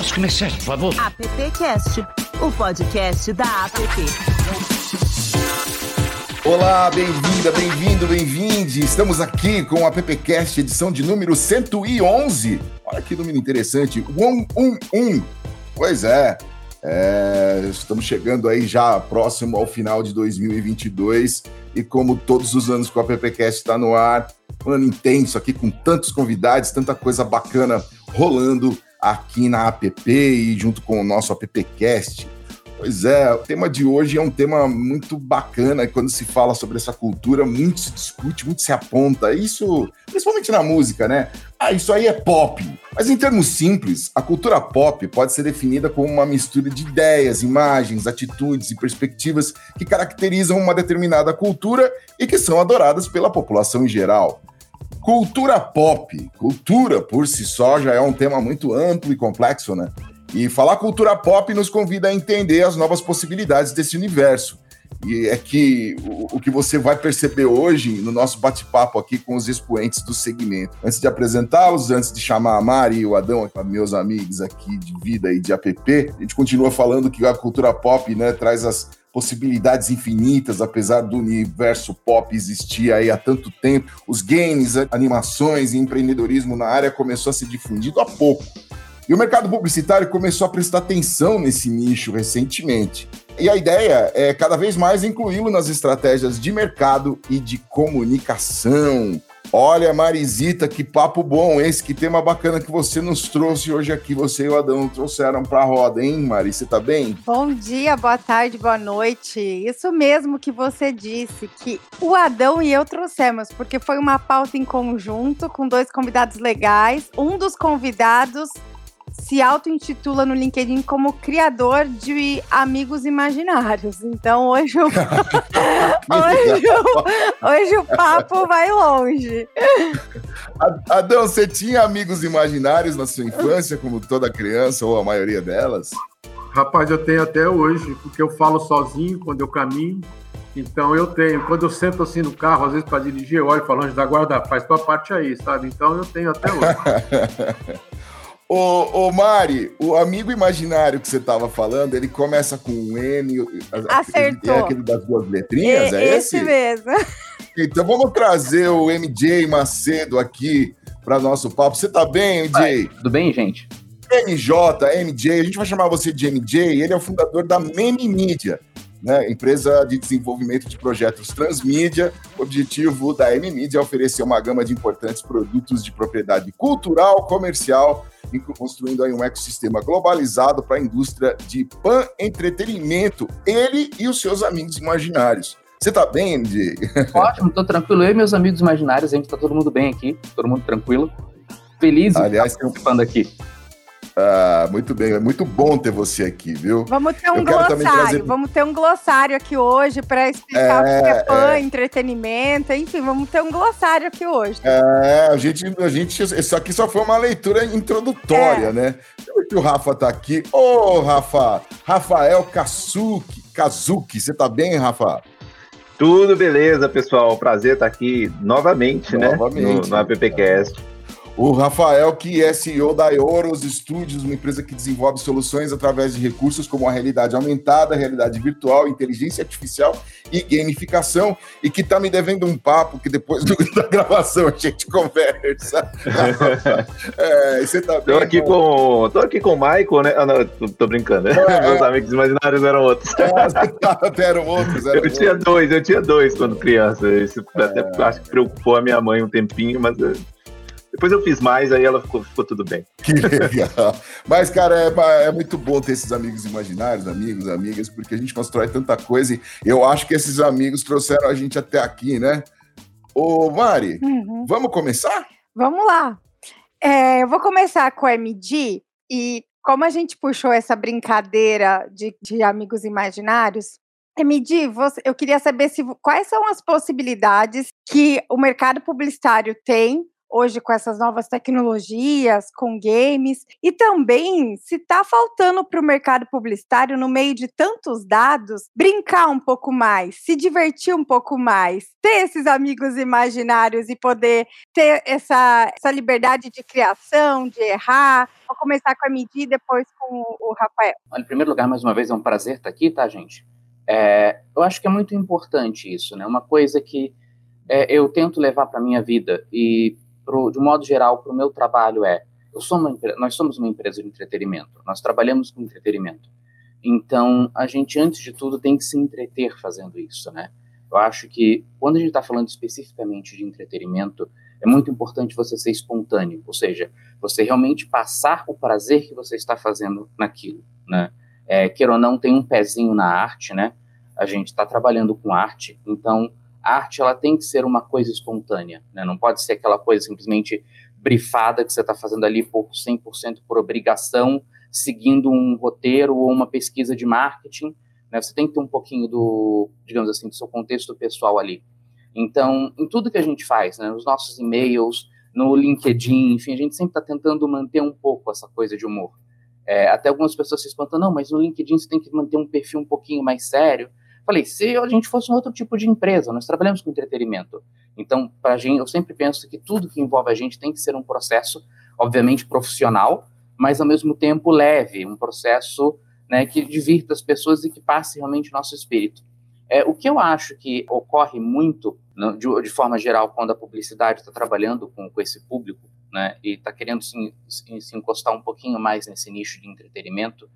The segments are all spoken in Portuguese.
Posso começar, por favor? AppCast, o podcast da App. Olá, bem-vinda, bem-vindo, bem-vinde. Estamos aqui com o AppCast, edição de número 111. Olha que número interessante, 111. Pois é, é, estamos chegando aí já próximo ao final de 2022 e como todos os anos que o AppCast está no ar, um ano intenso aqui com tantos convidados, tanta coisa bacana rolando aqui na app e junto com o nosso appcast. Pois é, o tema de hoje é um tema muito bacana. Quando se fala sobre essa cultura, muito se discute, muito se aponta. Isso, principalmente na música, né? Ah, isso aí é pop. Mas em termos simples, a cultura pop pode ser definida como uma mistura de ideias, imagens, atitudes e perspectivas que caracterizam uma determinada cultura e que são adoradas pela população em geral. Cultura pop, cultura por si só já é um tema muito amplo e complexo, né? E falar cultura pop nos convida a entender as novas possibilidades desse universo. E é que o, que você vai perceber hoje no nosso bate-papo aqui com os expoentes do segmento. Antes de apresentá-los, antes de chamar a Mari e o Adão, meus amigos aqui de vida e de app, a gente continua falando que a cultura pop né, traz as possibilidades infinitas, apesar do universo pop existir aí há tanto tempo. Os games, animações e empreendedorismo na área começou a ser difundido há pouco. E o mercado publicitário começou a prestar atenção nesse nicho recentemente. E a ideia é cada vez mais incluí-lo nas estratégias de mercado e de comunicação. Olha, Marisita, que papo bom esse, que tema bacana que você nos trouxe hoje aqui. Você e o Adão trouxeram para a roda, hein, Mari? Você tá bem? Bom dia, boa tarde, boa noite. Isso mesmo que você disse, que o Adão e eu trouxemos, porque foi uma pauta em conjunto com dois convidados legais. Um dos convidados se auto-intitula no LinkedIn como criador de amigos imaginários. Então hoje o, hoje, o, hoje o papo vai longe. Adão, você tinha amigos imaginários na sua infância, como toda criança, ou a maioria delas? Rapaz, eu tenho até hoje, porque eu falo sozinho quando eu caminho. Então eu tenho, quando eu sento assim no carro, às vezes para dirigir, eu olho e falo, antes da guarda, faz tua parte aí, sabe? Então eu tenho até hoje. Ô, ô, Mari, o amigo imaginário que você estava falando, ele começa com um M. Acertou. É aquele das duas letrinhas, é, é esse? Esse mesmo. Então vamos trazer o MJ Macedo aqui para nosso papo. Você tá bem, MJ? tudo bem, gente? MJ, MJ, a gente vai chamar você de MJ, ele é o fundador da Meme Media né, empresa de desenvolvimento de projetos transmídia. O objetivo da M-Media é oferecer uma gama de importantes produtos de propriedade cultural, comercial, construindo aí um ecossistema globalizado para a indústria de pan-entretenimento, ele e os seus amigos imaginários. Você tá bem, MD? Ótimo, tô tranquilo. Eu e meus amigos imaginários, a gente tá todo mundo bem aqui, todo mundo tranquilo. Feliz Aliás, participando aqui. Ah, muito bem, é muito bom ter você aqui, viu? Vamos ter um glossário, trazer... vamos ter um glossário aqui hoje para explicar é, o que é pan, é... entretenimento, enfim, vamos ter um glossário aqui hoje. É, a gente, a gente, isso aqui só foi uma leitura introdutória, é. né? Que o Rafa tá aqui. Ô, oh, Rafa, Rafael Kazuki, Kazuki, você tá bem, Rafa? Tudo beleza, pessoal. Prazer estar aqui novamente, novamente né? No, no AppCast. O Rafael, que é CEO da Euros Studios, uma empresa que desenvolve soluções através de recursos como a realidade aumentada, realidade virtual, inteligência artificial e gamificação, e que está me devendo um papo que depois do, da gravação a gente conversa. é, você tá bem? Tô aqui, com, tô aqui com o Michael, né? Ah, não, tô, tô brincando. Né? É, Meus amigos imaginários eram outros. É, eram outros. Eram eu outros. tinha dois, eu tinha dois quando criança. Isso até é. acho que preocupou a minha mãe um tempinho, mas depois eu fiz mais, aí ela ficou, ficou tudo bem. Que legal. Mas, cara, é, é, muito bom ter esses amigos imaginários, amigos, amigas, porque a gente constrói tanta coisa e eu acho que esses amigos trouxeram a gente até aqui, né? Ô, Mari, uhum. vamos começar? Vamos lá. É, eu vou começar com a MD e como a gente puxou essa brincadeira de, de amigos imaginários, MD, você, eu queria saber se, quais são as possibilidades que o mercado publicitário tem hoje com essas novas tecnologias, com games, e também se está faltando para o mercado publicitário, no meio de tantos dados, brincar um pouco mais, se divertir um pouco mais, ter esses amigos imaginários e poder ter essa, essa liberdade de criação, de errar. Vou começar com a medida e depois com o Rafael. Em primeiro lugar, mais uma vez, é um prazer estar aqui, tá, gente? É, eu acho que é muito importante isso, né? Uma coisa que é, eu tento levar para minha vida e pro, de um modo geral, para o meu trabalho é: uma, nós somos uma empresa de entretenimento, nós trabalhamos com entretenimento. Então, a gente, antes de tudo, tem que se entreter fazendo isso, né? Eu acho que, quando a gente está falando especificamente de entretenimento, é muito importante você ser espontâneo, ou seja, você realmente passar o prazer que você está fazendo naquilo, né? É, queira ou não, tem um pezinho na arte, né? A gente está trabalhando com arte, então a arte ela tem que ser uma coisa espontânea, né? Não pode ser aquela coisa simplesmente brifada que você está fazendo ali por 100% por obrigação, seguindo um roteiro ou uma pesquisa de marketing, né? Você tem que ter um pouquinho do, digamos assim, do seu contexto pessoal ali. Então, em tudo que a gente faz, né? Nos nossos e-mails, no LinkedIn, enfim, a gente sempre está tentando manter um pouco essa coisa de humor. É, até algumas pessoas se espantam, não, mas no LinkedIn você tem que manter um perfil um pouquinho mais sério. Falei, se a gente fosse um outro tipo de empresa, nós trabalhamos com entretenimento. Então, para gente, eu sempre penso que tudo que envolve a gente tem que ser um processo, obviamente, profissional, mas ao mesmo tempo leve, um processo né, que divirta as pessoas e que passe realmente nosso espírito. É, o que eu acho que ocorre muito, né, de, de, forma geral, quando a publicidade está trabalhando com, com, esse público, né, e está querendo se, se, se encostar um pouquinho mais nesse nicho de entretenimento,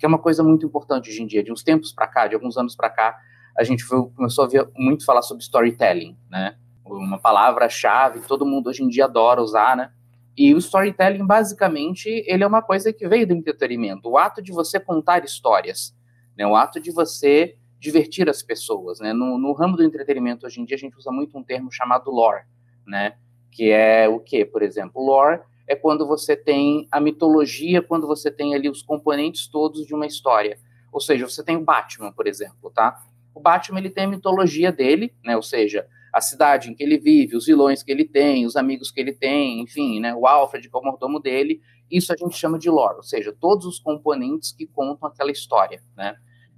que é uma coisa muito importante hoje em dia. De uns tempos para cá, de alguns anos para cá, a gente começou a ver muito falar sobre storytelling, né? Uma palavra-chave todo mundo hoje em dia adora usar, né? E o storytelling, basicamente, ele é uma coisa que veio do entretenimento. O ato de você contar histórias, né? O ato de você divertir as pessoas, né? No, no ramo do entretenimento, hoje em dia, a gente usa muito um termo chamado lore, né? Que é o que, por exemplo? Lore é quando você tem a mitologia, quando você tem ali os componentes todos de uma história. Ou seja, você tem o Batman, por exemplo, tá? O Batman ele tem a mitologia dele, né? Ou seja, a cidade em que ele vive, os vilões que ele tem, os amigos que ele tem, enfim, né? O Alfred, que é o mordomo dele. Isso a gente chama de lore, ou seja, todos os componentes que contam aquela história, né?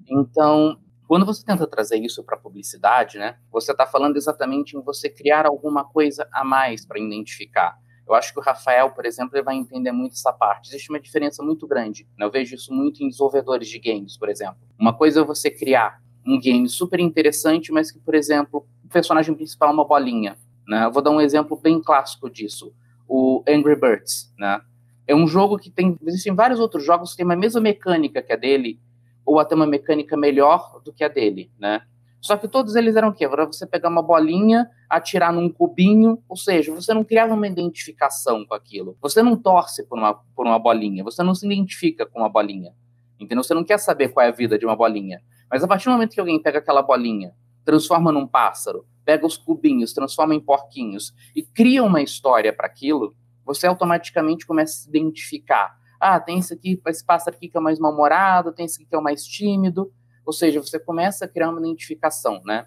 Então, quando você tenta trazer isso para a publicidade, né? Você está falando exatamente em você criar alguma coisa a mais para identificar. Eu acho que o Rafael, por exemplo, ele vai entender muito essa parte. Existe uma diferença muito grande. Né? Eu vejo isso muito em desenvolvedores de games, por exemplo. Uma coisa é você criar um game super interessante, mas que, por exemplo, o personagem principal é uma bolinha. Né? Eu vou dar um exemplo bem clássico disso. O Angry Birds. Né? É um jogo que tem. Existem vários outros jogos que têm a mesma mecânica que a dele, ou até uma mecânica melhor do que a dele. Né? Só que todos eles eram o quê? Era você pegar uma bolinha, atirar num cubinho, ou seja, você não criava uma identificação com aquilo. Você não torce por uma, por uma bolinha, você não se identifica com uma bolinha. Entendeu? Você não quer saber qual é a vida de uma bolinha. Mas a partir do momento que alguém pega aquela bolinha, transforma num pássaro, pega os cubinhos, transforma em porquinhos e cria uma história para aquilo, você automaticamente começa a se identificar. Ah, tem esse aqui, esse pássaro aqui que é mais mal-humorado, tem esse aqui que é o mais tímido. Ou seja, você começa a criar uma identificação, né?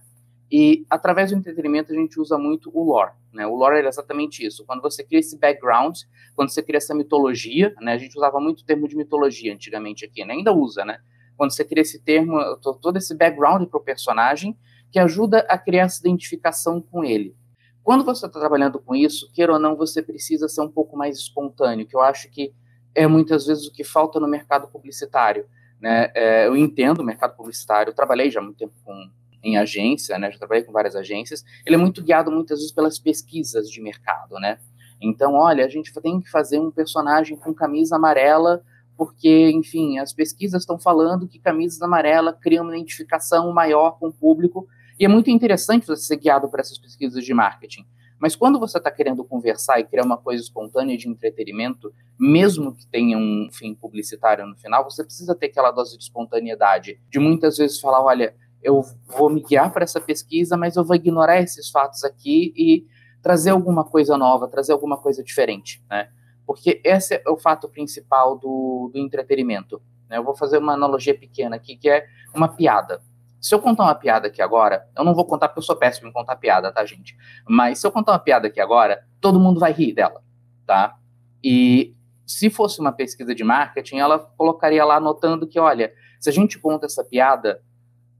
E através do entretenimento a gente usa muito o lore, né? O lore é exatamente isso. Quando você cria esse background, quando você cria essa mitologia, né? A gente usava muito o termo de mitologia antigamente aqui, né? Ainda usa, né? Quando você cria esse termo, todo esse background para o personagem, que ajuda a criar essa identificação com ele. Quando você está trabalhando com isso, queira ou não, você precisa ser um pouco mais espontâneo, que eu acho que é muitas vezes o que falta no mercado publicitário. Né? É, eu entendo o mercado publicitário, eu trabalhei já há muito tempo com, em agência, né? já trabalhei com várias agências, ele é muito guiado muitas vezes pelas pesquisas de mercado, né? Então, olha, a gente tem que fazer um personagem com camisa amarela, porque, enfim, as pesquisas estão falando que camisas amarelas criam uma identificação maior com o público, e é muito interessante você ser guiado por essas pesquisas de marketing. Mas quando você está querendo conversar e criar uma coisa espontânea de entretenimento, mesmo que tenha um fim publicitário no final, você precisa ter aquela dose de espontaneidade, de muitas vezes falar, olha, eu vou me guiar para essa pesquisa, mas eu vou ignorar esses fatos aqui e trazer alguma coisa nova, trazer alguma coisa diferente, né? Porque esse é o fato principal do, do entretenimento. Né? Eu vou fazer uma analogia pequena aqui, que é uma piada. Se eu contar uma piada aqui agora, eu não vou contar porque eu sou péssimo em contar piada, tá, gente? Mas se eu contar uma piada aqui agora, todo mundo vai rir dela, tá? E se fosse uma pesquisa de marketing, ela colocaria lá notando que, olha, se a gente conta essa piada,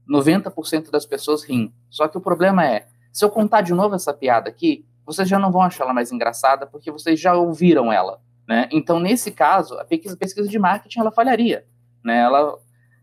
90% das pessoas riem. Só que o problema é, se eu contar de novo essa piada aqui, vocês já não vão achar ela mais engraçada porque vocês já ouviram ela, né? Então, nesse caso, a pesquisa de marketing ela falharia, né? Ela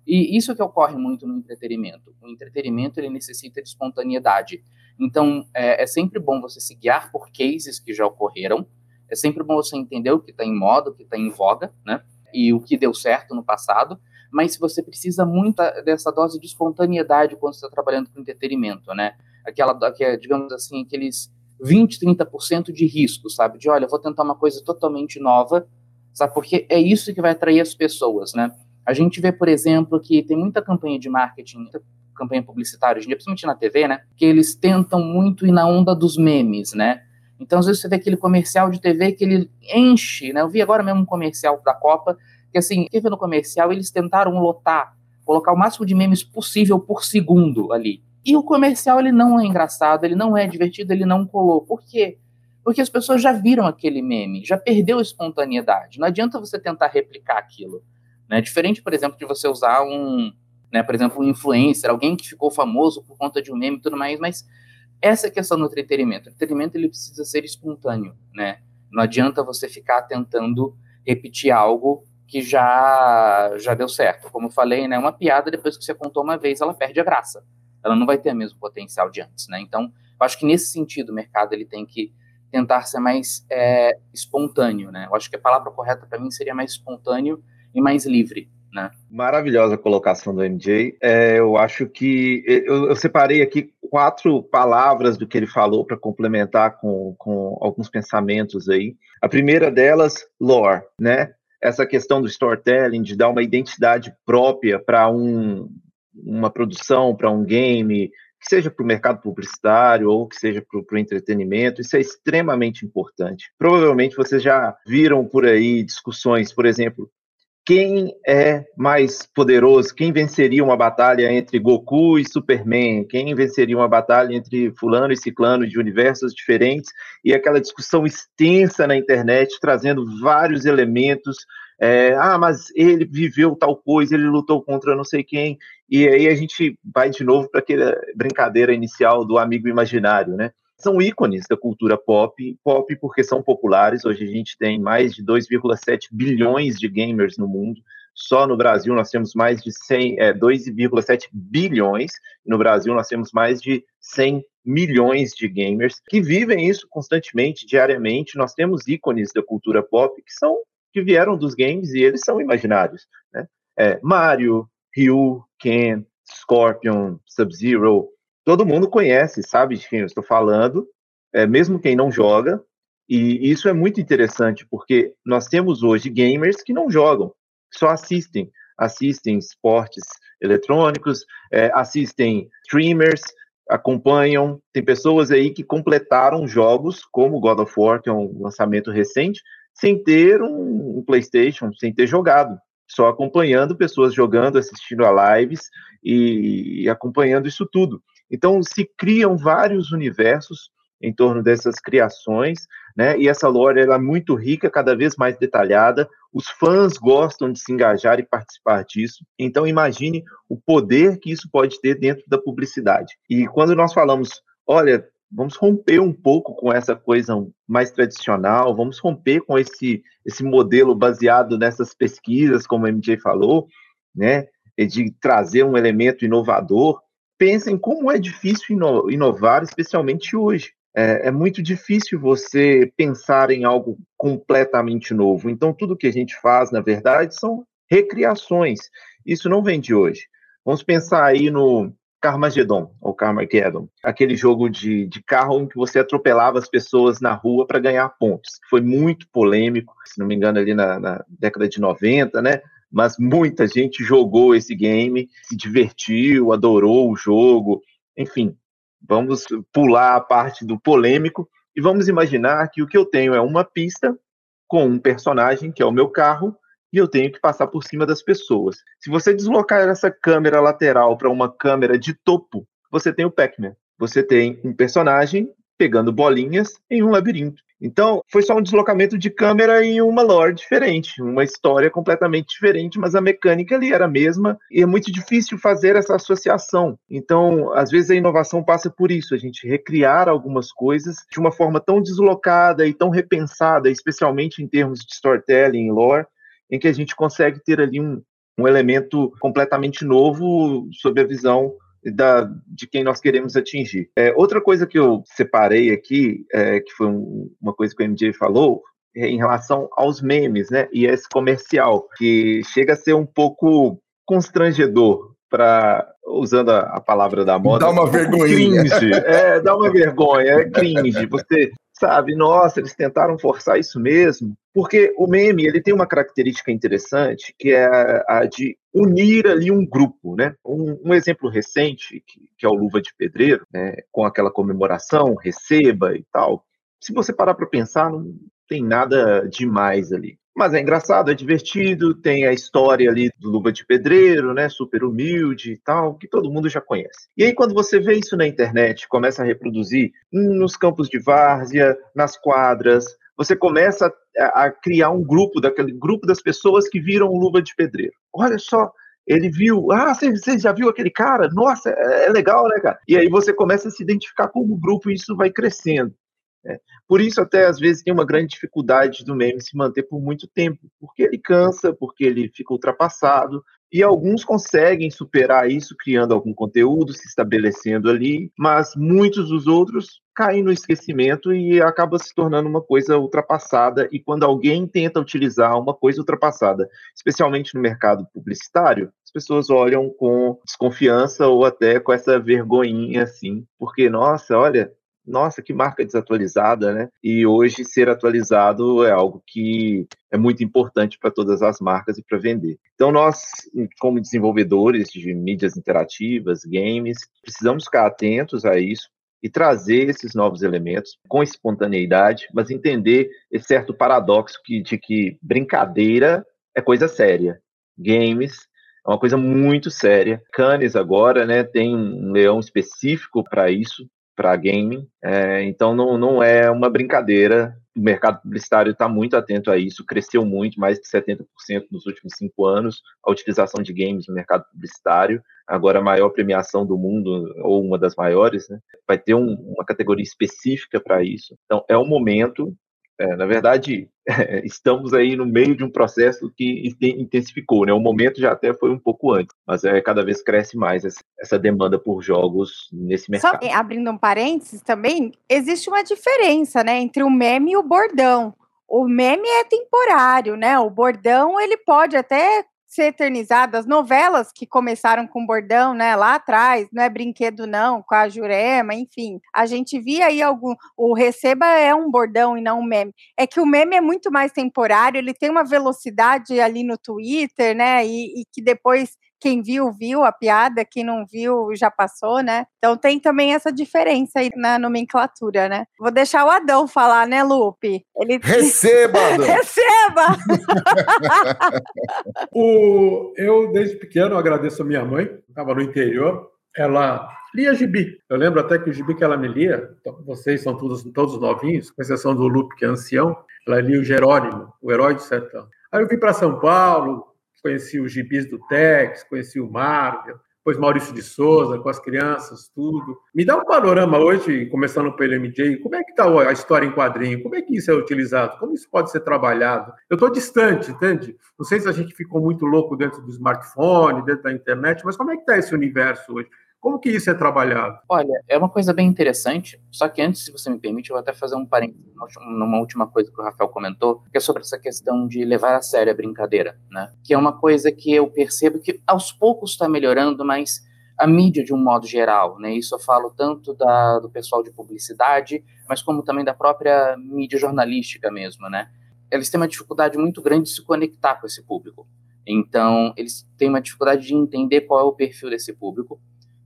e isso que ocorre muito no entretenimento. O entretenimento ele necessita de espontaneidade. Então, é, é sempre bom você se guiar por cases que já ocorreram. É sempre bom você entender o que está em moda, o que está em voga, né? E o que deu certo no passado. Mas você precisa muito dessa dose de espontaneidade quando você está trabalhando com entretenimento, né? Aquela, digamos assim, aqueles 20, 30% de risco, sabe? De, olha, vou tentar uma coisa totalmente nova, sabe? Porque é isso que vai atrair as pessoas, né? A gente vê, por exemplo, que tem muita campanha de marketing, campanha publicitária hoje em dia, principalmente na TV, né? Que eles tentam muito ir na onda dos memes, né? Então, às vezes, você vê aquele comercial de TV que ele enche, né? Eu vi agora mesmo um comercial da Copa, que assim, vê no comercial, eles tentaram lotar, colocar o máximo de memes possível por segundo ali. E o comercial, ele não é engraçado, ele não é divertido, ele não colou. Por quê? Porque as pessoas já viram aquele meme, já perdeu a espontaneidade. Não adianta você tentar replicar aquilo. Né? Diferente, por exemplo, de você usar um, né, por exemplo, um influencer, alguém que ficou famoso por conta de um meme e tudo mais, mas essa é questão do entretenimento. O entretenimento ele precisa ser espontâneo, né? Não adianta você ficar tentando repetir algo que já já deu certo. Como eu falei, né, uma piada depois que você contou uma vez, ela perde a graça. Ela não vai ter o mesmo potencial de antes, né? Então, eu acho que nesse sentido o mercado ele tem que tentar ser mais é, espontâneo, né? Eu acho que a palavra correta para mim seria mais espontâneo e mais livre. Né? Maravilhosa colocação do MJ. É, eu acho que eu, eu, separei aqui quatro palavras do que ele falou para complementar com, com alguns pensamentos aí. A primeira delas, lore, né? Essa questão do storytelling, de dar uma identidade própria para um, uma produção, para um game, que seja para o mercado publicitário ou que seja para o entretenimento, isso é extremamente importante. Provavelmente vocês já viram por aí discussões, por exemplo, quem é mais poderoso, quem venceria uma batalha entre Goku e Superman, quem venceria uma batalha entre fulano e ciclano de universos diferentes, e aquela discussão extensa na internet, trazendo vários elementos, é, ah, mas ele viveu tal coisa, ele lutou contra não sei quem, e aí a gente vai de novo para aquela brincadeira inicial do amigo imaginário, né? São ícones da cultura pop, pop porque são populares. Hoje a gente tem mais de 2,7 bilhões de gamers no mundo. Só no Brasil nós temos mais de 100, é, 2,7 bilhões. No Brasil nós temos mais de 100 milhões de gamers que vivem isso constantemente, diariamente. Nós temos ícones da cultura pop que são que vieram dos games e eles são imaginários. Né? É, Mario, Ryu, Ken, Scorpion, Sub-Zero, todo mundo conhece, sabe de quem eu estou falando, é, mesmo quem não joga, e isso é muito interessante, porque nós temos hoje gamers que não jogam, só assistem, assistem esportes eletrônicos, é, assistem streamers, acompanham, tem pessoas aí que completaram jogos como God of War, que é um lançamento recente, sem ter um, um PlayStation, sem ter jogado, só acompanhando pessoas jogando, assistindo a lives e, e acompanhando isso tudo. Então, se criam vários universos em torno dessas criações, né? E essa lore ela é muito rica, cada vez mais detalhada. Os fãs gostam de se engajar e participar disso. Então, imagine o poder que isso pode ter dentro da publicidade. E quando nós falamos, olha, vamos romper um pouco com essa coisa mais tradicional, vamos romper com esse, esse modelo baseado nessas pesquisas, como o MJ falou, né? De trazer um elemento inovador pensem como é difícil inovar, especialmente hoje. É, é, muito difícil você pensar em algo completamente novo. Então, tudo que a gente faz, na verdade, são recriações. Isso não vem de hoje. Vamos pensar aí no Carmageddon, ou Carmageddon, aquele jogo de, de carro em que você atropelava as pessoas na rua para ganhar pontos. Foi muito polêmico, se não me engano, ali na, na década de 90, né? Mas muita gente jogou esse game, se divertiu, adorou o jogo. Enfim, vamos pular a parte do polêmico e vamos imaginar que o que eu tenho é uma pista com um personagem, que é o meu carro, e eu tenho que passar por cima das pessoas. Se você deslocar essa câmera lateral para uma câmera de topo, você tem o Pac-Man. Você tem um personagem pegando bolinhas em um labirinto. Então, foi só um deslocamento de câmera e uma lore diferente, uma história completamente diferente, mas a mecânica ali era a mesma e é muito difícil fazer essa associação. Então, às vezes a inovação passa por isso, a gente recriar algumas coisas de uma forma tão deslocada e tão repensada, especialmente em termos de storytelling lore, em que a gente consegue ter ali um, um elemento completamente novo sob a visão da, de quem nós queremos atingir. É, outra coisa que eu separei aqui, é, que foi um, uma coisa que o MJ falou, é em relação aos memes, né? E esse comercial, que chega a ser um pouco constrangedor para usando a, a, palavra da moda. Dá uma vergonha. Cringe. É, dá uma vergonha, é cringe. Você sabe, nossa, eles tentaram forçar isso mesmo. Porque o meme, ele tem uma característica interessante, que é a, de unir ali um grupo, né? Um, um exemplo recente, que, que, é o Luva de Pedreiro, né? com aquela comemoração, receba e tal. Se você parar para pensar, não tem nada demais ali. Mas é engraçado, é divertido, tem a história ali do Luva de Pedreiro, né, super humilde e tal, que todo mundo já conhece. E aí quando você vê isso na internet, começa a reproduzir nos campos de várzea, nas quadras, você começa a, a criar um grupo, daquele grupo das pessoas que viram o Luva de Pedreiro. Olha só, ele viu, ah, você, já viu aquele cara? Nossa, é, é, legal, né, cara? E aí você começa a se identificar como grupo e isso vai crescendo. É. Por isso, até às vezes, tem uma grande dificuldade do meme se manter por muito tempo, porque ele cansa, porque ele fica ultrapassado, e alguns conseguem superar isso criando algum conteúdo, se estabelecendo ali, mas muitos dos outros caem no esquecimento e acaba se tornando uma coisa ultrapassada. E quando alguém tenta utilizar uma coisa ultrapassada, especialmente no mercado publicitário, as pessoas olham com desconfiança ou até com essa vergonhinha assim, porque nossa, olha, nossa, que marca desatualizada, né? E hoje ser atualizado é algo que é muito importante para todas as marcas e para vender. Então nós, como desenvolvedores de mídias interativas, games, precisamos ficar atentos a isso e trazer esses novos elementos com espontaneidade, mas entender esse certo paradoxo que, de que brincadeira é coisa séria. Games é uma coisa muito séria. Cannes agora, né, tem um leão específico para isso, para gaming. É, então não, não é uma brincadeira. O mercado publicitário está muito atento a isso, cresceu muito, mais de 70% nos últimos cinco anos, a utilização de games no mercado publicitário. Agora, a maior premiação do mundo, ou uma das maiores, né, vai ter um, uma categoria específica para isso. Então, é um momento é, na verdade, estamos aí no meio de um processo que intensificou, né? O momento já até foi um pouco antes, mas é cada vez cresce mais essa, essa demanda por jogos nesse mercado. Só abrindo um parênteses também, existe uma diferença, né, entre o meme e o bordão. O meme é temporário, né? O bordão ele pode até ser eternizado. As novelas que começaram com bordão, né, lá atrás, não é brinquedo não, com a Jurema, enfim. A gente via aí algum o receba é um bordão e não um meme. É que o meme é muito mais temporário, ele tem uma velocidade ali no Twitter, né, e, e que depois quem viu, viu a piada, quem não viu, já passou, né? Então tem também essa diferença aí na nomenclatura, né? Vou deixar o Adão falar, né, Lupe? Ele... Receba, Adão! Receba! o... Eu, desde pequeno, agradeço a minha mãe, estava no interior, ela lia gibi. Eu lembro até que o gibi que ela me lia, então, vocês são todos, todos novinhos, com exceção do Lupe, que é ancião, ela lia o Jerônimo, o Herói do Sertão. Aí eu vim para São Paulo, conheci os gibis do Tex, conheci o Marvel, depois Maurício de Souza, com as crianças, tudo. Me dá um panorama hoje, começando pelo MJ, como é que está a história em quadrinho? Como é que isso é utilizado? Como isso pode ser trabalhado? Eu estou distante, entende? Não sei se a gente ficou muito louco dentro do smartphone, dentro da internet, mas como é que está esse universo hoje? Como que isso é trabalhado? Olha, é uma coisa bem interessante, só que antes, se você me permite, eu vou até fazer um parênteses numa última coisa que o Rafael comentou, que é sobre essa questão de levar a sério a brincadeira, né? Que é uma coisa que eu percebo que aos poucos está melhorando, mas a mídia de um modo geral, né? Isso eu falo tanto da, do pessoal de publicidade, mas como também da própria mídia jornalística mesmo, né? Eles têm uma dificuldade muito grande de se conectar com esse público. Então, eles têm uma dificuldade de entender qual é o perfil desse público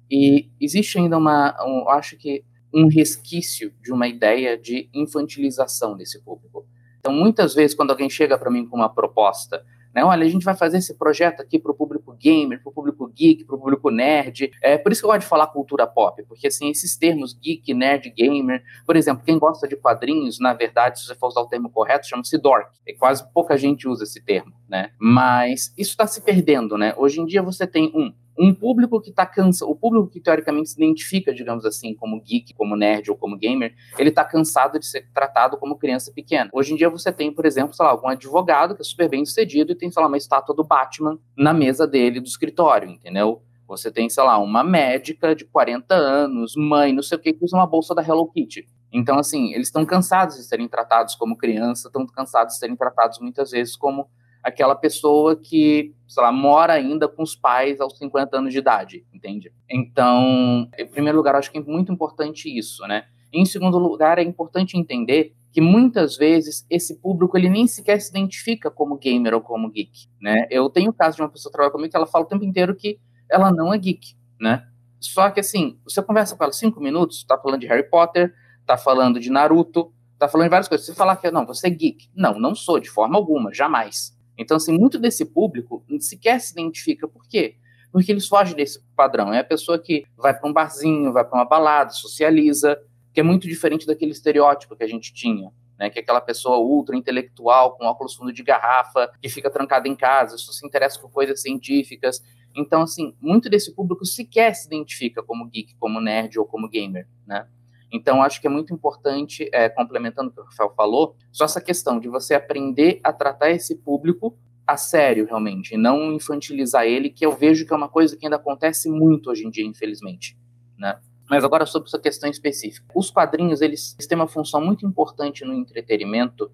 e existe ainda uma, um, acho que, um resquício de uma ideia de infantilização desse público. Então, muitas vezes, quando alguém chega para mim com uma proposta, Né? Olha, a gente vai fazer esse projeto aqui para o público gamer, para o público geek, para o público nerd. É por isso que eu gosto de falar cultura pop, porque assim, esses termos geek, nerd, gamer, por exemplo, quem gosta de quadrinhos, na verdade, se você for usar o termo correto, chama-se dork. É quase pouca gente usa esse termo, né? Mas isso está se perdendo, né? Hoje em dia você tem um um público que está cansado, o público que teoricamente se identifica, digamos assim, como geek, como nerd ou como gamer, ele está cansado de ser tratado como criança pequena. Hoje em dia você tem, por exemplo, sei lá, algum advogado que é super bem sucedido e tem, sei lá, uma estátua do Batman na mesa dele do escritório, entendeu? Você tem, sei lá, uma médica de 40 anos, mãe, não sei o que, que usa uma bolsa da Hello Kitty. Então, assim, eles estão cansados de serem tratados como criança, estão cansados de serem tratados muitas vezes como aquela pessoa que, sei lá, mora ainda com os pais aos 50 anos de idade, entende? Então, em primeiro lugar, acho que é muito importante isso, né? Em segundo lugar, é importante entender que muitas vezes esse público ele nem sequer se identifica como gamer ou como geek, né? Eu tenho o caso de uma pessoa que trabalha comigo que ela fala o tempo inteiro que ela não é geek, né? Só que assim, você conversa com ela cinco minutos, tá falando de Harry Potter, tá falando de Naruto, tá falando de várias coisas. Você falar que não, você é geek. Não, não sou, de forma alguma, jamais. Então, assim, muito desse público sequer se identifica. Por quê? Porque eles fogem desse padrão. É a pessoa que vai para um barzinho, vai para uma balada, socializa, que é muito diferente daquele estereótipo que a gente tinha. Né, que é aquela pessoa ultra intelectual, com óculos fundo de garrafa, que fica trancada em casa, só se interessa por coisas científicas. Então, assim, muito desse público sequer se identifica como geek, como nerd ou como gamer, né? Então, acho que é muito importante, é, complementando o que o Rafael falou, só essa questão de você aprender a tratar esse público a sério, realmente, e não infantilizar ele, que eu vejo que é uma coisa que ainda acontece muito hoje em dia, infelizmente, né? Mas agora sobre essa questão específica. Os quadrinhos, eles têm uma função muito importante no entretenimento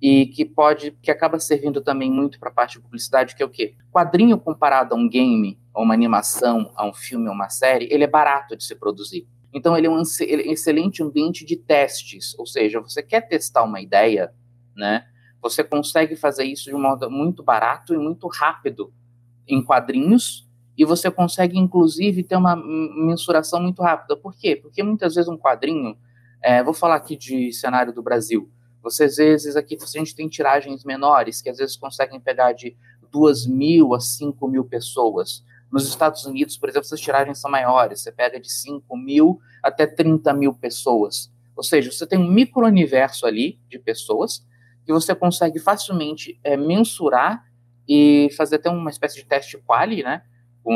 e que pode, que acaba servindo também muito para a parte de publicidade, que é o quê? Quadrinho comparado a um game, a uma animação, a um filme, a uma série, ele é barato de se produzir. Então, ele é um excelente ambiente de testes, ou seja, você quer testar uma ideia, né? Você consegue fazer isso de um modo muito barato e muito rápido em quadrinhos, e você consegue, inclusive, ter uma mensuração muito rápida. Por quê? Porque muitas vezes um quadrinho, é, vou falar aqui de cenário do Brasil, você às vezes aqui a gente tem tiragens menores, que às vezes conseguem pegar de duas mil a cinco mil pessoas. Nos Estados Unidos, por exemplo, essas tiragens são maiores, você pega de 5 mil até 30 mil pessoas. Ou seja, você tem um micro-universo ali de pessoas que você consegue facilmente é, mensurar e fazer até uma espécie de teste quali, né,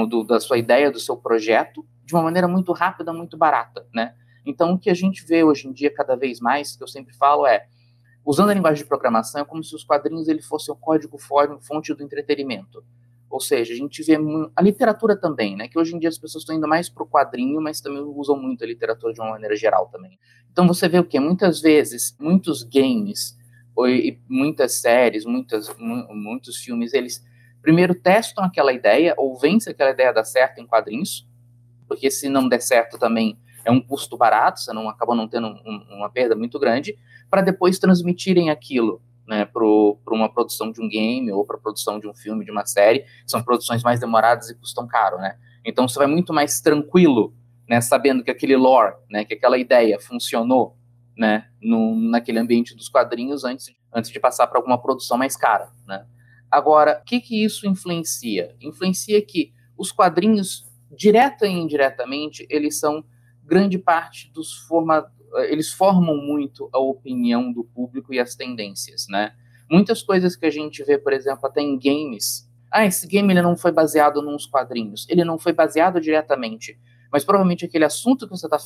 do, da sua ideia, do seu projeto, de uma maneira muito rápida, muito barata, né. Então, o que a gente vê hoje em dia cada vez mais, que eu sempre falo é, usando a linguagem de programação, é como se os quadrinhos ele fossem o código fonte do entretenimento. Ou seja, a gente vê a literatura também, né? Que hoje em dia as pessoas estão indo mais para o quadrinho, mas também usam muito a literatura de uma maneira geral também. Então você vê o que? Muitas vezes, muitos games, muitas séries, muitas, muitos filmes, eles primeiro testam aquela ideia, ou vencem aquela ideia dar certo em quadrinhos, porque se não der certo também é um custo barato, você não acaba não tendo um, uma perda muito grande, para depois transmitirem aquilo né, para uma produção de um game ou para produção de um filme, de uma série, são produções mais demoradas e custam caro, né? Então você vai muito mais tranquilo, né, sabendo que aquele lore, né, que aquela ideia funcionou, né, no, naquele ambiente dos quadrinhos antes, antes de passar para alguma produção mais cara, né? Agora, o que que isso influencia? Influencia que os quadrinhos, direta e indiretamente, eles são grande parte dos formadores eles formam muito a opinião do público e as tendências, né? Muitas coisas que a gente vê, por exemplo, até em games. Ah, esse game ele não foi baseado nos quadrinhos. Ele não foi baseado diretamente. Mas provavelmente aquele assunto que você está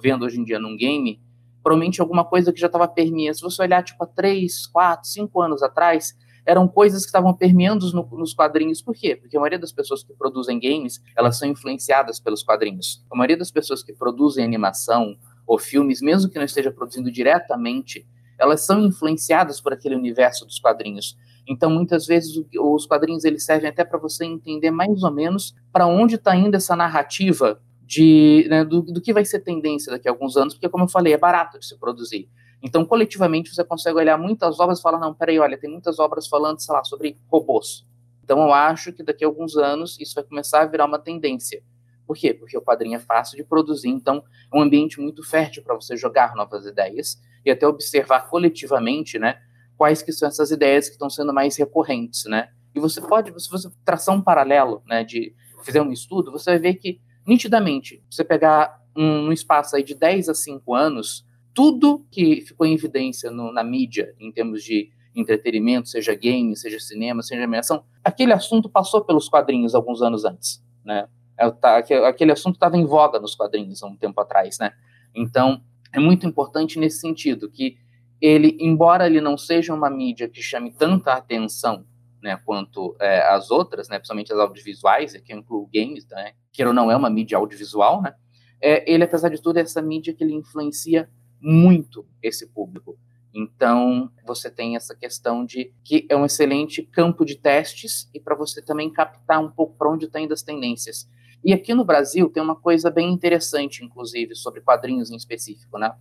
vendo hoje em dia num game, provavelmente alguma coisa que já estava permeando. Se você olhar, tipo, há 3, 4, 5 anos atrás, eram coisas que estavam permeando no, nos quadrinhos. Por quê? Porque a maioria das pessoas que produzem games, elas são influenciadas pelos quadrinhos. A maioria das pessoas que produzem animação ou filmes, mesmo que não esteja produzindo diretamente, elas são influenciadas por aquele universo dos quadrinhos. Então, muitas vezes, os quadrinhos eles servem até para você entender mais ou menos para onde está indo essa narrativa de, né, do, do, que vai ser tendência daqui a alguns anos, porque, como eu falei, é barato de se produzir. Então, coletivamente, você consegue olhar muitas obras e falar, não, peraí, olha, tem muitas obras falando, sei lá, sobre robôs. Então, eu acho que daqui a alguns anos isso vai começar a virar uma tendência. Por quê? Porque o quadrinho é fácil de produzir, então é um ambiente muito fértil para você jogar novas ideias e até observar coletivamente, né, quais que são essas ideias que estão sendo mais recorrentes, né? E você pode, se você traçar um paralelo, né, de fizer um estudo, você vai ver que, nitidamente, você pegar um, um espaço aí de 10 a 5 anos, tudo que ficou em evidência no, na mídia, em termos de entretenimento, seja game, seja cinema, seja animação, aquele assunto passou pelos quadrinhos alguns anos antes, né? É, aquele assunto estava em voga nos quadrinhos há um tempo atrás, né? Então, é muito importante nesse sentido, que ele, embora ele não seja uma mídia que chame tanta atenção né, quanto é, as outras, né, principalmente as audiovisuais, que eu incluo games, né, que não é uma mídia audiovisual, né, é, ele, apesar de tudo, é essa mídia que ele influencia muito esse público. Então, você tem essa questão de que é um excelente campo de testes e para você também captar um pouco para onde estão tá indo as tendências. E aqui no Brasil tem uma coisa bem interessante, inclusive, sobre quadrinhos em específico, né?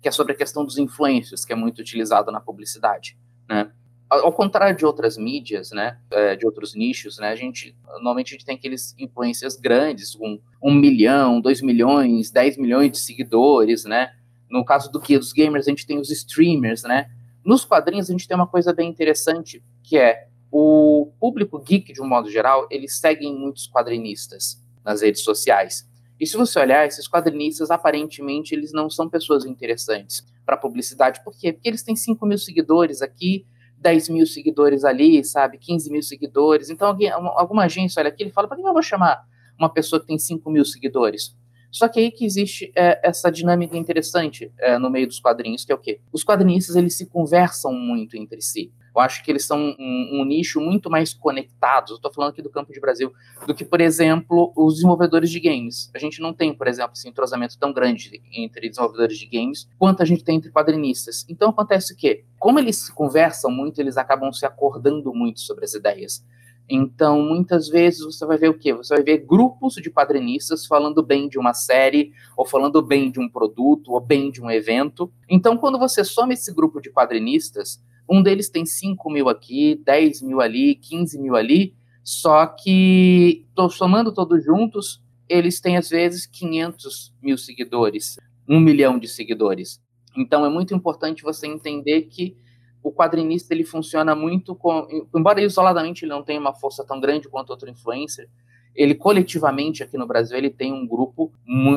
Que é sobre a questão dos influencers, que é muito utilizado na publicidade, né? Ao contrário de outras mídias, né, é, de outros nichos, né, a gente normalmente a gente tem aqueles influencers grandes, com um milhão, dois milhões, dez milhões de seguidores, né? No caso do que dos gamers, a gente tem os streamers, né? Nos quadrinhos a gente tem uma coisa bem interessante, que é o público geek de um modo geral, eles seguem muitos quadrinistas nas redes sociais. E se você olhar, esses quadrinistas, aparentemente, eles não são pessoas interessantes para publicidade. Por quê? Porque eles têm 5 mil seguidores aqui, 10 mil seguidores ali, sabe? 15 mil seguidores. Então, alguém, alguma agência olha aqui e fala: para que eu vou chamar uma pessoa que tem 5 mil seguidores? Só que aí que existe é, essa dinâmica interessante é, no meio dos quadrinhos, que é o quê? Os quadrinistas, eles se conversam muito entre si. Eu acho que eles são um, um nicho muito mais conectados. Estou falando aqui do campo de Brasil, do que, por exemplo, os desenvolvedores de games. A gente não tem, por exemplo, esse entrosamento tão grande entre desenvolvedores de games quanto a gente tem entre quadrinistas. Então acontece o quê? Como eles conversam muito, eles acabam se acordando muito sobre as ideias. Então, muitas vezes você vai ver o quê? Você vai ver grupos de quadrinistas falando bem de uma série, ou falando bem de um produto, ou bem de um evento. Então, quando você soma esse grupo de quadrinistas, um deles tem 5 mil aqui, 10 mil ali, 15 mil ali, só que, somando todos juntos, eles têm às vezes 500 mil seguidores, um milhão de seguidores. Então é muito importante você entender que o quadrinista ele funciona muito com, embora isoladamente ele não tenha uma força tão grande quanto outro influencer, ele coletivamente aqui no Brasil ele tem um grupo,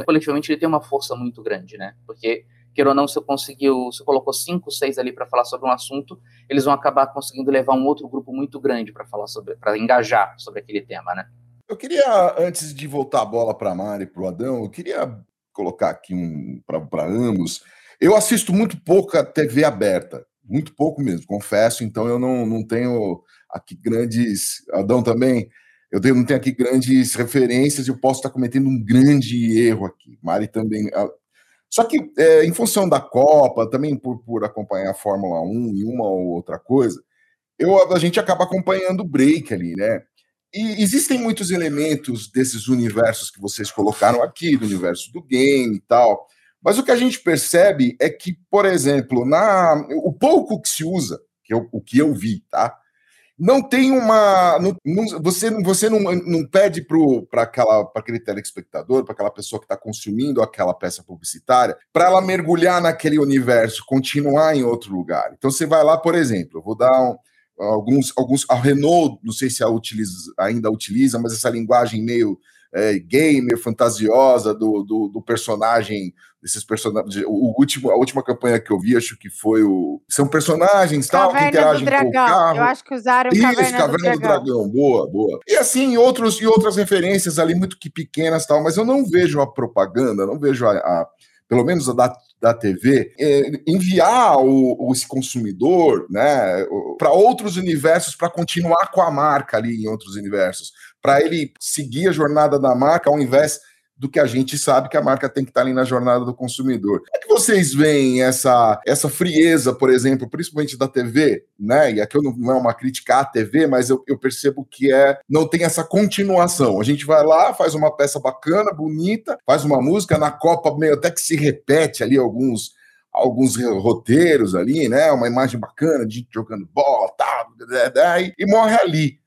coletivamente ele tem uma força muito grande, né? Porque queira ou não, se conseguiu, se colocou cinco, seis ali para falar sobre um assunto, eles vão acabar conseguindo levar um outro grupo muito grande para falar sobre, para engajar sobre aquele tema, né? Eu queria, antes de voltar a bola para a Mari e para o Adão, eu queria colocar aqui um para ambos. Eu assisto muito pouca TV aberta, muito pouco mesmo, confesso, então eu não, não tenho aqui grandes. Adão também, eu não tenho aqui grandes referências e eu posso estar cometendo um grande erro aqui. Mari também só que, é, em função da Copa, também por, por acompanhar a Fórmula 1 e uma ou outra coisa, eu, a gente acaba acompanhando o break ali, né? E existem muitos elementos desses universos que vocês colocaram aqui, do universo do game e tal. Mas o que a gente percebe é que, por exemplo, na o pouco que se usa, que eu, o que eu vi, tá? Não tem uma. Não, não, você você não, não pede para aquele telespectador, para aquela pessoa que está consumindo aquela peça publicitária, para ela mergulhar naquele universo, continuar em outro lugar. Então você vai lá, por exemplo, vou dar um, alguns, alguns. A Renault, não sei se utiliza, ainda utiliza, mas essa linguagem meio é, gamer, fantasiosa do, do, do, personagem, desses personagens. O último, a última campanha que eu vi, acho que foi o. São personagens tal, que interagem com o carro. Eu acho que usaram Isso, Caverna, Caverna do, do Dragão. Dragão. Boa, boa. E assim, outros, e outras referências ali, muito que pequenas tal, mas eu não vejo a propaganda, não vejo a, a pelo menos a da, da TV, é, enviar o, o, esse consumidor né, para outros universos para continuar com a marca ali em outros universos para ele seguir a jornada da marca ao invés do que a gente sabe que a marca tem que estar tá ali na jornada do consumidor. Como é que vocês veem essa, essa frieza, por exemplo, principalmente da TV, né? E aqui não, não é uma crítica à TV, mas eu, eu, percebo que é não tem essa continuação. A gente vai lá, faz uma peça bacana, bonita, faz uma música, na Copa meio até que se repete ali alguns alguns roteiros ali, né? Uma imagem bacana de jogando bola, tal, e morre ali.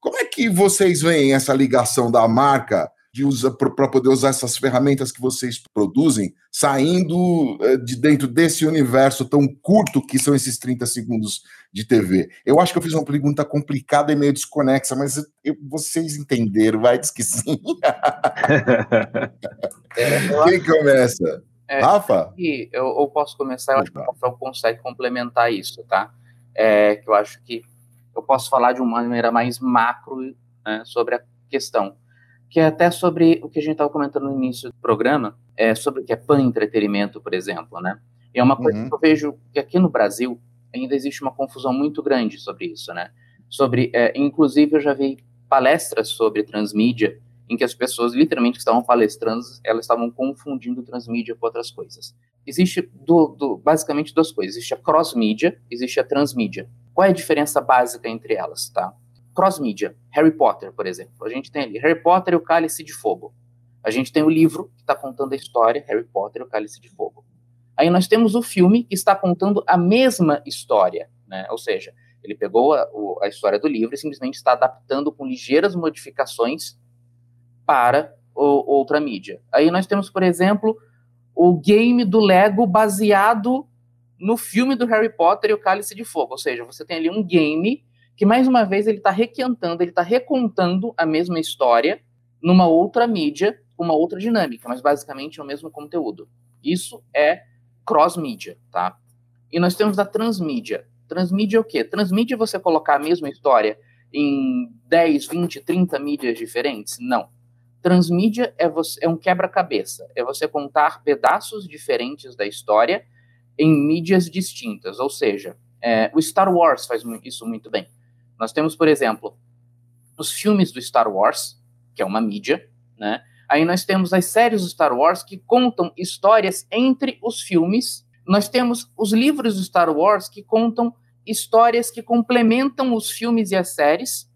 Como é que vocês veem essa ligação da marca de usar para poder usar essas ferramentas que vocês produzem, saindo eh, de dentro desse universo tão curto que são esses 30 segundos de TV? Eu acho que eu fiz uma pergunta complicada e meio desconexa, mas eu, vocês entenderam, vai, diz que sim. Quem começa? É, Rafa? Eu, eu posso começar, eu acho que o Rafael consegue complementar isso, tá? É, que eu acho que eu posso falar de uma maneira mais macro né, sobre a questão que é até sobre o que a gente estava comentando no início do programa, é sobre o que é pan-entretenimento, por exemplo, né? E é uma coisa uhum. que eu vejo que aqui no Brasil ainda existe uma confusão muito grande sobre isso, né? Sobre, é, inclusive, eu já vi palestras sobre transmídia em que as pessoas, literalmente, que estavam palestrando, elas estavam confundindo transmídia com outras coisas. Existe, do, do, basicamente, duas coisas. Existe a cross-mídia, existe a transmídia. Qual é a diferença básica entre elas, tá? Cross-mídia. Harry Potter, por exemplo. A gente tem ali Harry Potter e o Cálice de Fogo. A gente tem o livro que está contando a história, Harry Potter e o Cálice de Fogo. Aí nós temos o filme que está contando a mesma história, né? Ou seja, ele pegou a, a história do livro e simplesmente está adaptando com ligeiras modificações para o, outra mídia. Aí nós temos, por exemplo, o game do Lego baseado no filme do Harry Potter e o Cálice de Fogo. Ou seja, você tem ali um game que mais uma vez ele está requentando, ele está recontando a mesma história numa outra mídia, com uma outra dinâmica, mas basicamente é o mesmo conteúdo. Isso é cross-mídia, tá? E nós temos da transmídia. Transmídia é o quê? Transmídia é você colocar a mesma história em 10, 20, 30 mídias diferentes? Não. Transmídia é, você, é um quebra-cabeça. É você contar pedaços diferentes da história em mídias distintas. Ou seja, é, o Star Wars faz isso muito bem. Nós temos, por exemplo, os filmes do Star Wars, que é uma mídia, né? Aí nós temos as séries do Star Wars que contam histórias entre os filmes. Nós temos os livros do Star Wars que contam histórias que complementam os filmes e as séries.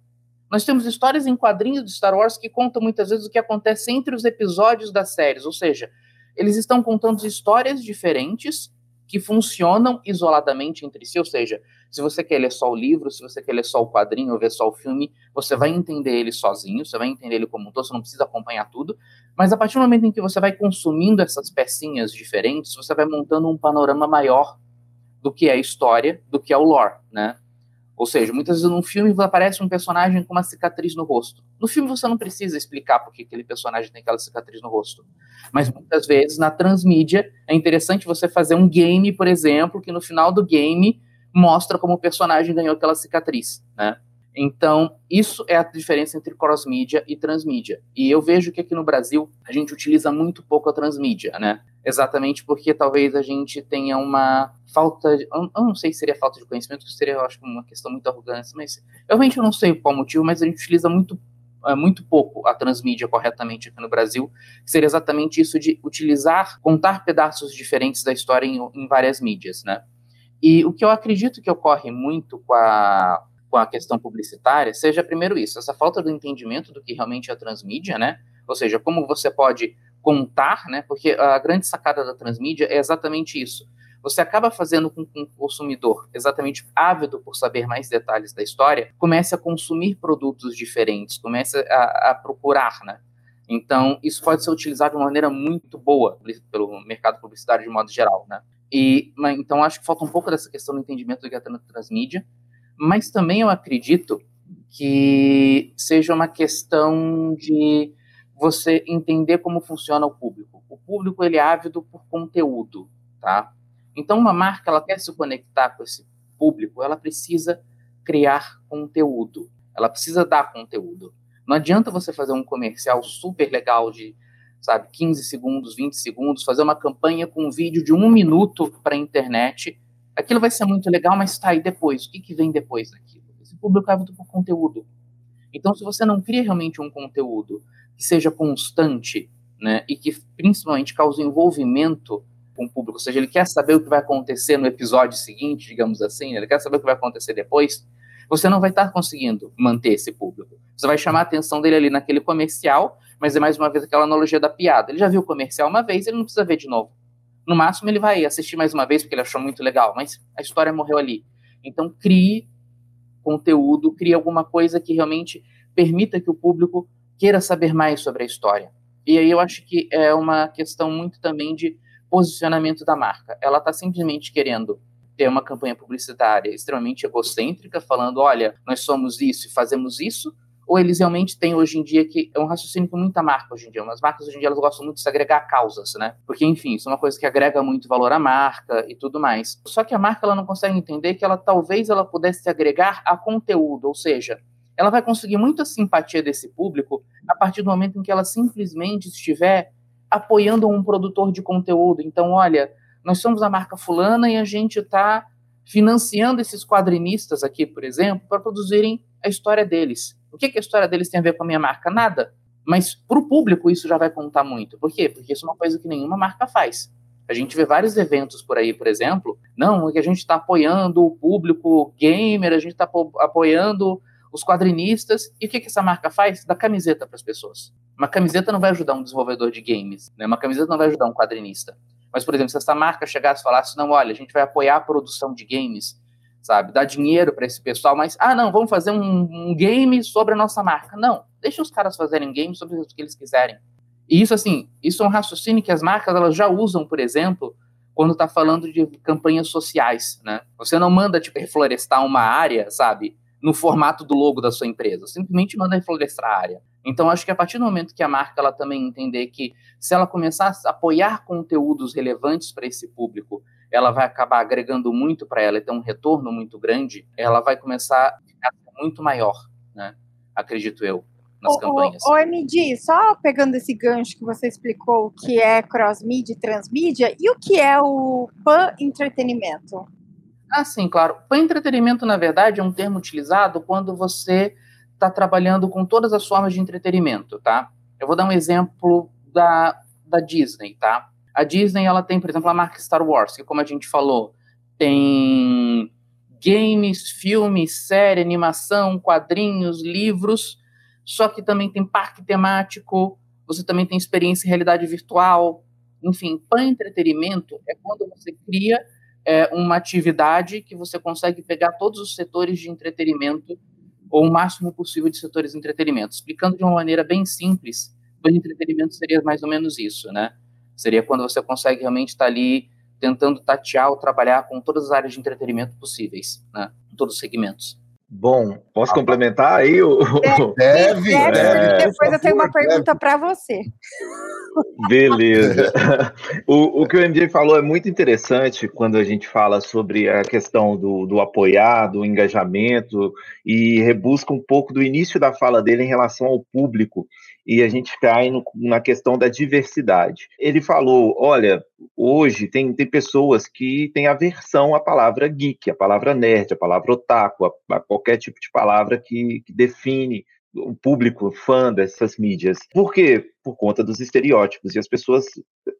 Nós temos histórias em quadrinhos do Star Wars que contam muitas vezes o que acontece entre os episódios das séries, ou seja, eles estão contando histórias diferentes que funcionam isoladamente entre si, ou seja, se você quer ler só o livro, se você quer ler só o quadrinho ou ver só o filme, você vai entender ele sozinho, você vai entender ele como um todo, você não precisa acompanhar tudo, mas a partir do momento em que você vai consumindo essas pecinhas diferentes, você vai montando um panorama maior do que é a história, do que é o lore, né? Ou seja, muitas vezes num filme aparece um personagem com uma cicatriz no rosto. No filme você não precisa explicar por que aquele personagem tem aquela cicatriz no rosto. Mas muitas vezes na transmídia é interessante você fazer um game, por exemplo, que no final do game mostra como o personagem ganhou aquela cicatriz, né? Então, isso é a diferença entre cross-mídia e transmídia. E eu vejo que aqui no Brasil a gente utiliza muito pouco a transmídia, né? Exatamente porque talvez a gente tenha uma falta. De, eu não sei se seria falta de conhecimento, que seria, eu acho, uma questão muito arrogância, mas eu realmente não sei qual motivo, mas a gente utiliza muito é, muito pouco a transmídia corretamente aqui no Brasil, seria exatamente isso de utilizar, contar pedaços diferentes da história em, em várias mídias, né? E o que eu acredito que ocorre muito com a, com a questão publicitária seja, primeiro, isso, essa falta do entendimento do que realmente é a transmídia, né? Ou seja, como você pode contar, né? Porque a grande sacada da transmídia é exatamente isso. Você acaba fazendo com que um consumidor, exatamente ávido por saber mais detalhes da história, comece a consumir produtos diferentes, comece a, a procurar, né? Então, isso pode ser utilizado de uma maneira muito boa pelo mercado publicitário de modo geral, né? E, então, acho que falta um pouco dessa questão do entendimento do que é transmídia, mas também eu acredito que seja uma questão de você entender como funciona o público. O público ele é ávido por conteúdo, tá? Então uma marca ela quer se conectar com esse público, ela precisa criar conteúdo. Ela precisa dar conteúdo. Não adianta você fazer um comercial super legal de sabe, 15 segundos, 20 segundos, fazer uma campanha com um vídeo de um minuto para a internet. Aquilo vai ser muito legal, mas tá, e depois? O que, que vem depois daquilo? Esse público é muito por conteúdo. Então, se você não cria realmente um conteúdo que seja constante, né, e que principalmente cause envolvimento com o público, ou seja, ele quer saber o que vai acontecer no episódio seguinte, digamos assim, ele quer saber o que vai acontecer depois, você não vai estar conseguindo manter esse público. Você vai chamar a atenção dele ali naquele comercial, mas é mais uma vez aquela analogia da piada. Ele já viu o comercial uma vez, ele não precisa ver de novo. No máximo, ele vai assistir mais uma vez porque ele achou muito legal, mas a história morreu ali. Então, crie conteúdo, crie alguma coisa que realmente permita que o público queira saber mais sobre a história. E aí eu acho que é uma questão muito também de posicionamento da marca. Ela está simplesmente querendo ter uma campanha publicitária extremamente egocêntrica, falando, olha, nós somos isso e fazemos isso, ou eles realmente têm hoje em dia que é um raciocínio com muita marca hoje em dia. As marcas hoje em dia elas gostam muito de agregar causas, né? Porque, enfim, isso é uma coisa que agrega muito valor à marca e tudo mais. Só que a marca ela não consegue entender que ela talvez ela pudesse se agregar a conteúdo, ou seja, ela vai conseguir muita simpatia desse público a partir do momento em que ela simplesmente estiver apoiando um produtor de conteúdo. Então, olha, nós somos a marca fulana e a gente está financiando esses quadrinistas aqui, por exemplo, para produzirem a história deles. O que, que a história deles tem a ver com a minha marca? Nada. Mas para o público isso já vai contar muito. Por quê? Porque isso é uma coisa que nenhuma marca faz. A gente vê vários eventos por aí, por exemplo, não, que a gente está apoiando o público gamer, a gente está apoiando os quadrinistas. E o que, que essa marca faz? Dá camiseta para as pessoas. Uma camiseta não vai ajudar um desenvolvedor de games, né? uma camiseta não vai ajudar um quadrinista. Mas, por exemplo, se essa marca chegasse e falasse, não, olha, a gente vai apoiar a produção de games, sabe? Dar dinheiro para esse pessoal, mas, ah, não, vamos fazer um, um, game sobre a nossa marca. Não, deixa os caras fazerem games sobre o que eles quiserem. E isso, assim, isso é um raciocínio que as marcas elas já usam, por exemplo, quando está falando de campanhas sociais, né? Você não manda, tipo, reflorestar uma área, sabe? No formato do logo da sua empresa. Simplesmente manda reflorestar a área. Então, acho que a partir do momento que a marca ela também entender que se ela começar a apoiar conteúdos relevantes para esse público, ela vai acabar agregando muito para ela e ter um retorno muito grande, ela vai começar a ficar muito maior, né? Acredito eu, nas o, campanhas. O, o MD, só pegando esse gancho que você explicou, o que é cross-mídia e transmídia, e o que é o pan-entretenimento? Ah, sim, claro. Pan-entretenimento, na verdade, é um termo utilizado quando você está trabalhando com todas as formas de entretenimento, tá? Eu vou dar um exemplo da, da Disney, tá? A Disney, ela tem, por exemplo, a marca Star Wars, que como a gente falou, tem games, filmes, série, animação, quadrinhos, livros, só que também tem parque temático, você também tem experiência em realidade virtual, enfim, pan-entretenimento é quando você cria é, uma atividade que você consegue pegar todos os setores de entretenimento ou o máximo possível de setores de entretenimento. Explicando de uma maneira bem simples, o entretenimento seria mais ou menos isso, né? Seria quando você consegue realmente estar ali tentando tatear ou trabalhar com todas as áreas de entretenimento possíveis, né? Em todos os segmentos. Bom, posso ah, complementar aí? O... Deve, deve, deve. Depois eu tenho uma pergunta para você. Beleza. O, o que o MJ falou é muito interessante quando a gente fala sobre a questão do, do apoiar, do engajamento, e rebusca um pouco do início da fala dele em relação ao público, e a gente cai no, na questão da diversidade. Ele falou: olha, hoje tem, tem pessoas que têm aversão à palavra geek, à palavra nerd, à palavra otaku, a, a qualquer tipo de palavra que, que define o público fã dessas mídias. Por quê? Por conta dos estereótipos. E as pessoas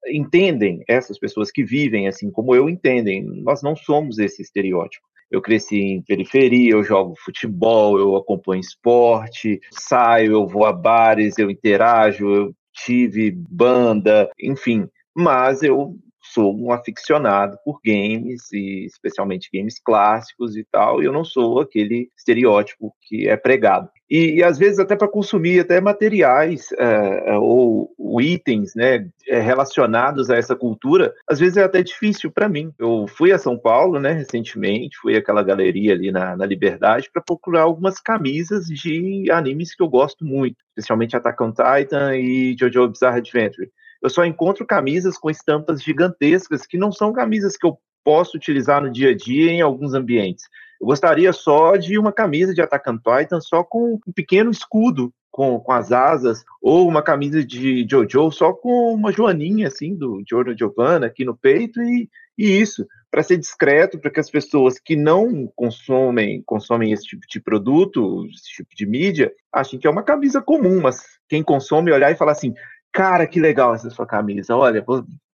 entendem, essas pessoas que vivem assim como eu entendem, nós não somos esse estereótipo. Eu cresci em periferia, eu jogo futebol, eu acompanho esporte, saio, eu vou a bares, eu interajo, eu tive banda, enfim. Mas eu sou um aficionado por games, e especialmente games clássicos e tal, e eu não sou aquele estereótipo que é pregado. E, e às vezes até para consumir até materiais é, ou, ou, itens né, é, relacionados a essa cultura, às vezes é até difícil para mim. Eu fui a São Paulo né, recentemente, fui àquela galeria ali na, na Liberdade para procurar algumas camisas de animes que eu gosto muito, especialmente Attack on Titan e JoJo Bizarre Adventure eu só encontro camisas com estampas gigantescas que não são camisas que eu posso utilizar no dia a dia em alguns ambientes. Eu gostaria só de uma camisa de on Titan só com um pequeno escudo com, com as asas, ou uma camisa de Jojo só com uma joaninha assim do Giorno Giovanna aqui no peito e, e isso para ser discreto, para que as pessoas que não consomem consomem esse tipo de produto, esse tipo de mídia, achem que é uma camisa comum, mas quem consome olhar e falar assim, Cara, que legal essa sua camisa. Olha,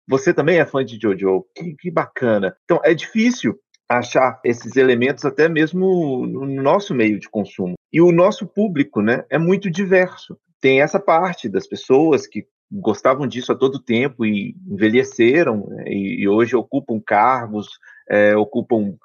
você também é fã de Jojo. Que, que bacana. Então, é difícil achar esses elementos até mesmo no nosso meio de consumo. E o nosso público, né, é muito diverso. Tem essa parte das pessoas que gostavam disso a todo tempo e envelheceram né, e, hoje ocupam cargos, é, ocupam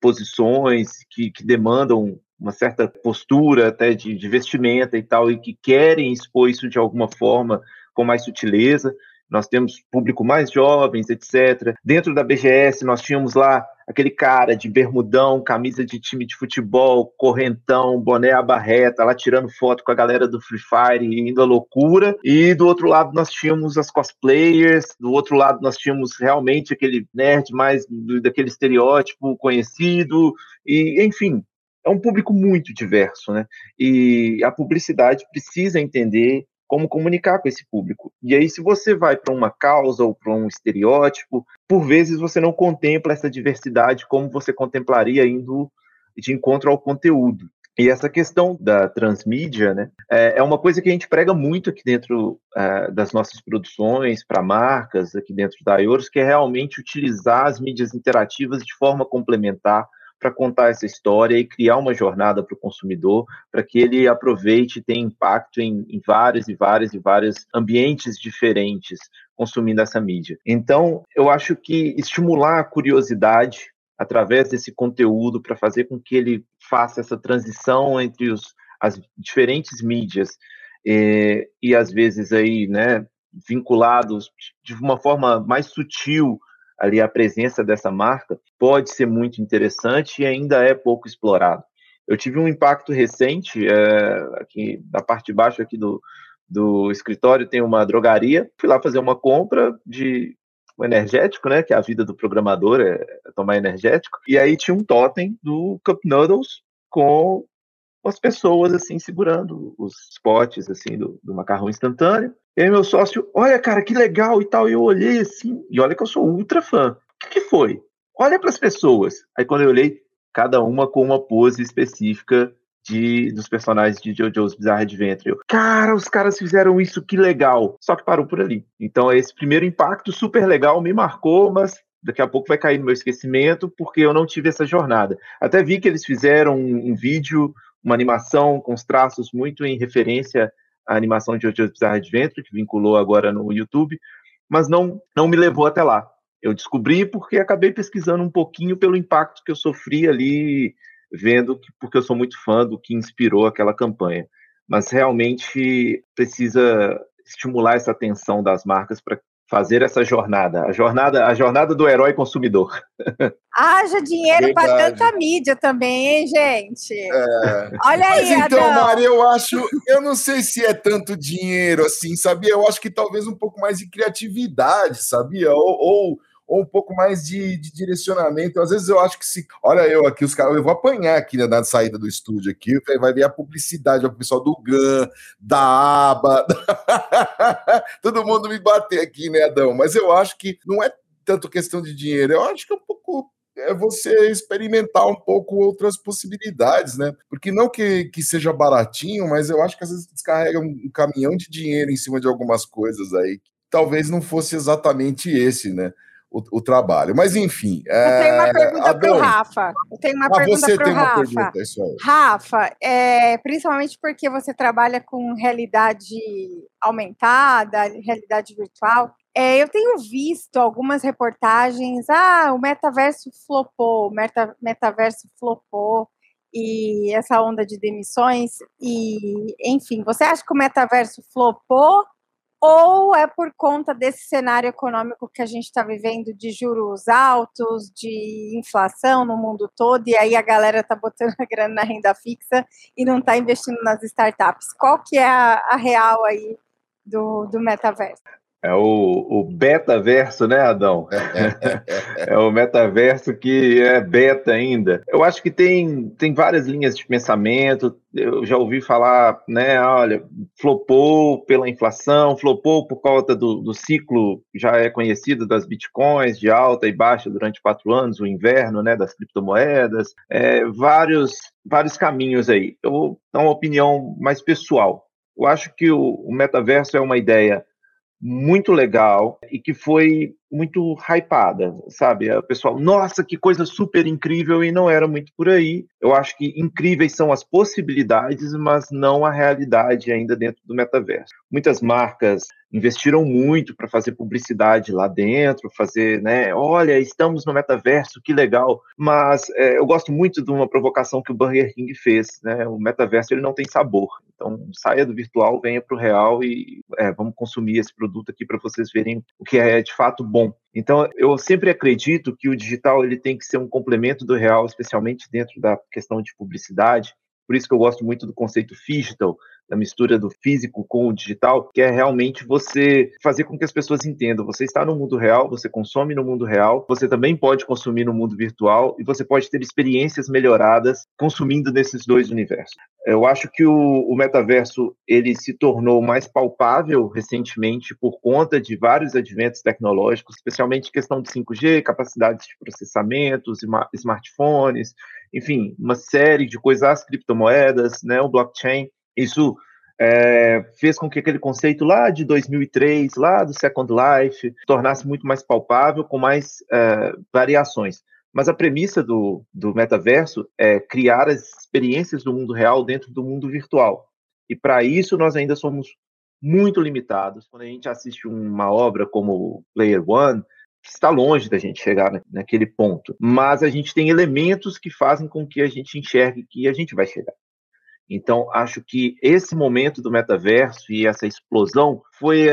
posições que, que demandam uma certa postura até de, de vestimenta e tal, e que querem expor isso de alguma forma com mais sutileza. Nós temos público mais jovens, etc. Dentro da BGS, nós tínhamos lá aquele cara de bermudão, camisa de time de futebol, correntão, boné à barreta, lá tirando foto com a galera do Free Fire, indo à loucura. E do outro lado nós tínhamos as cosplayers, do outro lado nós tínhamos realmente aquele nerd mais daquele estereótipo conhecido, e enfim, é um público muito diverso, né? E a publicidade precisa entender como comunicar com esse público. E aí, se você vai para uma causa ou para um estereótipo, por vezes você não contempla essa diversidade como você contemplaria indo de encontro ao conteúdo. E essa questão da transmídia, né, é, é uma coisa que a gente prega muito aqui dentro é, das nossas produções, para marcas, aqui dentro da IORS, que é realmente utilizar as mídias interativas de forma complementar para contar essa história e criar uma jornada para o consumidor, para que ele aproveite e tenha impacto em, em vários e vários e vários ambientes diferentes consumindo essa mídia. Então, eu acho que estimular a curiosidade através desse conteúdo para fazer com que ele faça essa transição entre os, as diferentes mídias e, e às vezes aí, né, vinculados de uma forma mais sutil ali a presença dessa marca pode ser muito interessante e ainda é pouco explorado. Eu tive um impacto recente, é, aqui na parte de baixo aqui do, do escritório tem uma drogaria, fui lá fazer uma compra de um energético, né, que é a vida do programador é, é tomar energético, e aí tinha um totem do Cup Noodles com as pessoas assim segurando os potes assim do, do macarrão instantâneo e aí meu sócio, olha, cara, que legal e tal. E eu olhei assim, e olha que eu sou ultra fã. O que, que foi? Olha para as pessoas. Aí quando eu olhei, cada uma com uma pose específica de, dos personagens de JoJo's Bizarre Adventure. Eu, cara, os caras fizeram isso, que legal. Só que parou por ali. Então esse primeiro impacto super legal me marcou, mas daqui a pouco vai cair no meu esquecimento porque eu não tive essa jornada. Até vi que eles fizeram um, um vídeo, uma animação com os traços muito em referência a animação de JoJo's Bizarre Adventure, que vinculou agora no YouTube, mas não, não me levou até lá. Eu descobri porque acabei pesquisando um pouquinho pelo impacto que eu sofri ali, vendo que, porque eu sou muito fã do que inspirou aquela campanha. Mas realmente precisa estimular essa atenção das marcas para fazer essa jornada, a jornada, a jornada do herói consumidor. Haja dinheiro para tanta mídia também, hein, gente? É. Olha aí, Mas então, Adão. Maria, eu acho, eu não sei se é tanto dinheiro assim, sabia? Eu acho que talvez um pouco mais de criatividade, sabia? Ou, ou ou um pouco mais de, de, direcionamento. Às vezes eu acho que se. Olha, eu aqui, os caras, eu vou apanhar aqui né, na saída do estúdio aqui, vai ver a publicidade, o pessoal do GAN, da ABA, todo mundo me bater aqui, né, Adão? Mas eu acho que não é tanto questão de dinheiro, eu acho que é um pouco é você experimentar um pouco outras possibilidades, né? Porque não que, que seja baratinho, mas eu acho que às vezes descarrega um caminhão de dinheiro em cima de algumas coisas aí. Talvez não fosse exatamente esse, né? O, o trabalho. Mas, enfim. É... Eu tenho uma é, pergunta para o Rafa. Eu tenho uma ah, pergunta você tem Rafa. uma pergunta, isso aí. Rafa, é, principalmente porque você trabalha com realidade aumentada, realidade virtual. É, eu tenho visto algumas reportagens, ah, o metaverso flopou, o meta, metaverso flopou, e essa onda de demissões, e enfim, você acha que o metaverso flopou ou é por conta desse cenário econômico que a gente está vivendo de juros altos, de inflação no mundo todo, e aí a galera está botando a grana na renda fixa e não está investindo nas startups. Qual que é a, a real aí do, do metaverso? É o, o beta-verso, né, Adão? é o metaverso que é beta ainda. Eu acho que tem, tem várias linhas de pensamento. Eu já ouvi falar, né, olha, flopou pela inflação, flopou por causa do, do ciclo já é conhecido das bitcoins, de alta e baixa durante quatro anos, o inverno, né, das criptomoedas. É, vários, vários caminhos aí. Eu vou dar uma opinião mais pessoal. Eu acho que o, o metaverso é uma ideia muito legal e que foi muito hypada, sabe? O pessoal, nossa, que coisa super incrível, e não era muito por aí. Eu acho que incríveis são as possibilidades, mas não a realidade ainda dentro do metaverso. Muitas marcas investiram muito para fazer publicidade lá dentro, fazer, né? Olha, estamos no metaverso, que legal. Mas é, eu gosto muito de uma provocação que o Burger King fez, né? O metaverso ele não tem sabor. Então saia do virtual, venha para o real e é, vamos consumir esse produto aqui para vocês verem o que é de fato bom. Então eu sempre acredito que o digital ele tem que ser um complemento do real, especialmente dentro da questão de publicidade. Por isso que eu gosto muito do conceito digital, da mistura do físico com o digital, que é realmente você fazer com que as pessoas entendam. Você está no mundo real, você consome no mundo real, você também pode consumir no mundo virtual e você pode ter experiências melhoradas consumindo nesses dois universos. Eu acho que o, o metaverso ele se tornou mais palpável recentemente por conta de vários adventos tecnológicos, especialmente questão de 5G, capacidades de processamento, smartphones, enfim, uma série de coisas, as criptomoedas, né, o blockchain. Isso é, fez com que aquele conceito lá de 2003, lá do Second Life, tornasse muito mais palpável, com mais é, variações. Mas a premissa do, do metaverso é criar as experiências do mundo real dentro do mundo virtual. E para isso nós ainda somos muito limitados. Quando a gente assiste uma obra como Player One, está longe da gente chegar naquele ponto. Mas a gente tem elementos que fazem com que a gente enxergue que a gente vai chegar. Então, acho que esse momento do metaverso e essa explosão foi,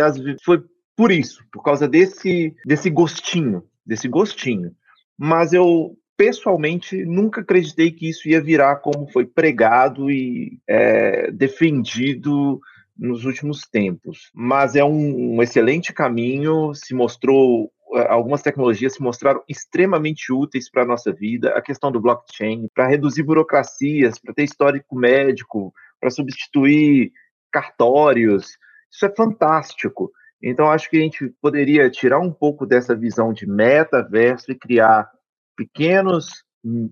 foi por isso, por causa desse, desse gostinho, desse gostinho. Mas eu, pessoalmente, nunca acreditei que isso ia virar como foi pregado e é, defendido nos últimos tempos. Mas é um, um excelente caminho, se mostrou algumas tecnologias se mostraram extremamente úteis para a nossa vida, a questão do blockchain, para reduzir burocracias, para ter histórico médico, para substituir cartórios. Isso é fantástico. Então, acho que a gente poderia tirar um pouco dessa visão de metaverso e criar pequenos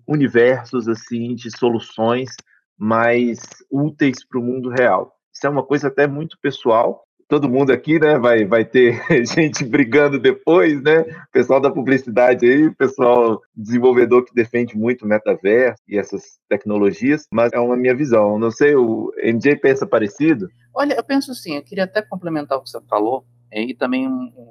universos assim de soluções mais úteis para o mundo real. Isso é uma coisa até muito pessoal, todo mundo aqui, né? Vai, vai ter gente brigando depois, né? Pessoal da publicidade aí, pessoal desenvolvedor que defende muito o metaverso e essas tecnologias, mas é uma minha visão. Não sei, o MJ pensa parecido? Olha, eu penso assim, eu queria até complementar o que você falou e também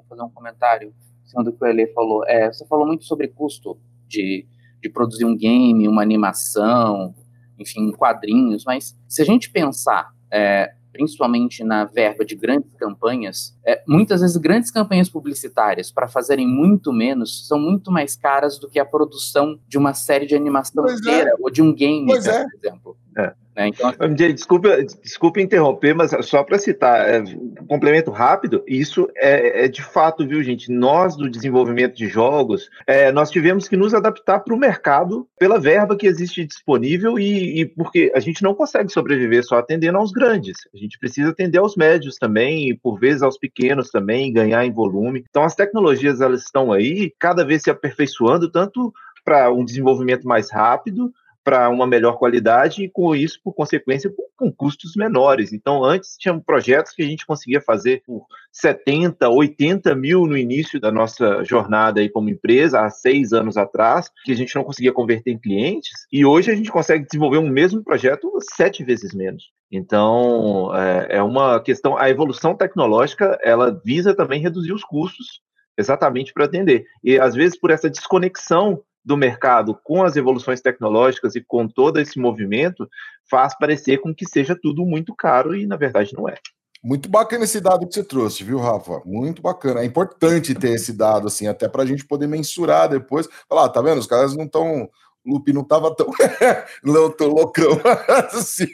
fazer um comentário em do que o Ele falou. É, você falou muito sobre custo de, de produzir um game, uma animação, enfim, quadrinhos, mas se a gente pensar é, principalmente na verba de grandes campanhas, é, muitas vezes grandes campanhas publicitárias, para fazerem muito menos, são muito mais caras do que a produção de uma série de animação pois é. inteira é. ou de um game, né, é. por exemplo. É. Né? Então, MJ, desculpa, desculpa interromper, mas só para citar, é, um complemento rápido, isso é, é, de fato, viu, gente? Nós, do desenvolvimento de jogos, é, nós tivemos que nos adaptar para o mercado pela verba que existe disponível e, e, porque a gente não consegue sobreviver só atendendo aos grandes. A gente precisa atender aos médios também, e por vezes aos pequenos também, ganhar em volume. Então, as tecnologias, elas estão aí, cada vez se aperfeiçoando, tanto para um desenvolvimento mais rápido, para uma melhor qualidade e com isso, por consequência, com, custos menores. Então, antes tinha projetos que a gente conseguia fazer por 70, 80 mil no início da nossa jornada aí como empresa, há seis anos atrás, que a gente não conseguia converter em clientes, e hoje a gente consegue desenvolver um mesmo projeto sete vezes menos. Então, é, é uma questão, a evolução tecnológica, ela visa também reduzir os custos, exatamente para atender. E às vezes por essa desconexão do mercado com as evoluções tecnológicas e com todo esse movimento faz parecer com que seja tudo muito caro e na verdade não é. Muito bacana esse dado que você trouxe, viu, Rafa? Muito bacana. É importante ter esse dado, assim, até para a gente poder mensurar depois. Falar, ah, tá vendo? Os caras não estão Lupe não estava tão, não tão loucão assim.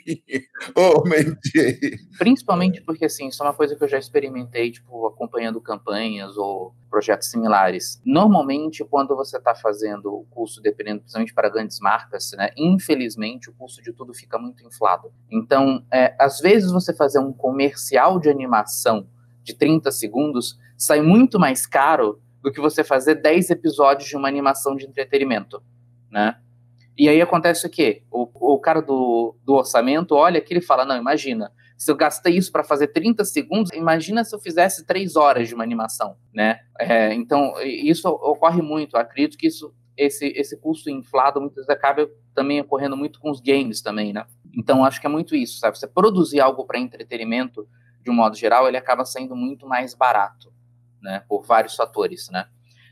Oh, Principalmente porque, assim, isso é uma coisa que eu já experimentei, tipo, acompanhando campanhas ou projetos similares. Normalmente, quando você está fazendo o custo, dependendo, principalmente para grandes marcas, né, infelizmente, o custo de tudo fica muito inflado. Então, é, às vezes, você fazer um comercial de animação de 30 segundos sai muito mais caro do que você fazer 10 episódios de uma animação de entretenimento né? E aí acontece o quê? O, o cara do, do orçamento olha aqui e fala, não, imagina, Se eu gastei isso para fazer 30 segundos, imagina se eu fizesse 3 horas de uma animação, né? É, então, isso ocorre muito. Eu acredito que isso, esse, esse custo inflado muitas vezes acaba também ocorrendo muito com os games também, né? Então, acho que é muito isso, sabe? Você produzir algo para entretenimento, de um modo geral, ele acaba sendo muito mais barato, né? Por vários fatores, né?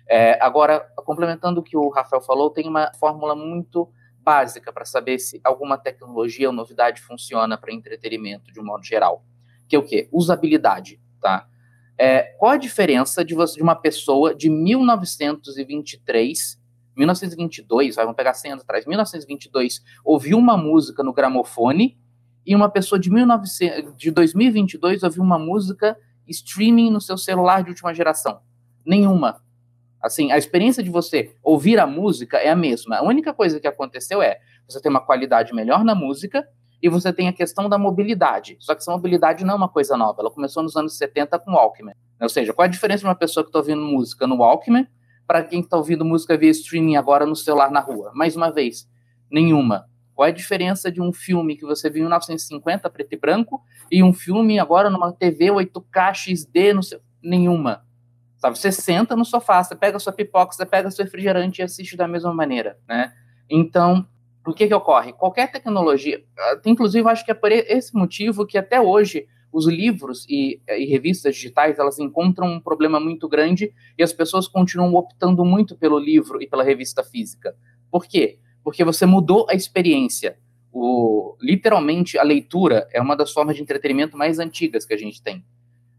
É, agora, complementando o que o Rafael falou, tem uma fórmula muito básica para saber se alguma tecnologia ou novidade funciona para entretenimento de um modo geral. Que é o quê? Usabilidade, tá? É, qual a diferença de, você, de uma pessoa de 1923, 1922, vamos pegar 100 anos atrás, 1922, ouvir uma música no gramofone e uma pessoa de, 1900, de 2022 ouvir uma música streaming no seu celular de última geração? Nenhuma. Assim, a experiência de você ouvir a música é a mesma. A única coisa que aconteceu é você tem uma qualidade melhor na música e você tem a questão da mobilidade. Só que essa mobilidade não é uma coisa nova. Ela começou nos anos 70 com o Walkman. Ou seja, qual a diferença de uma pessoa que está ouvindo música no Walkman para quem está ouvindo música via streaming agora no celular na rua? Mais uma vez, nenhuma. Qual é a diferença de um filme que você viu em 1950, preto e branco, e um filme agora numa TV 8K XD? No seu... Nenhuma. Sabe, você senta no sofá, você pega sua pipoca, você pega seu refrigerante e assiste da mesma maneira, né? Então, o que que ocorre? Qualquer tecnologia, ah, inclusive acho que é por esse motivo que até hoje os livros e, e, revistas digitais elas encontram um problema muito grande e as pessoas continuam optando muito pelo livro e pela revista física. Por quê? Porque você mudou a experiência. O, literalmente, a leitura é uma das formas de entretenimento mais antigas que a gente tem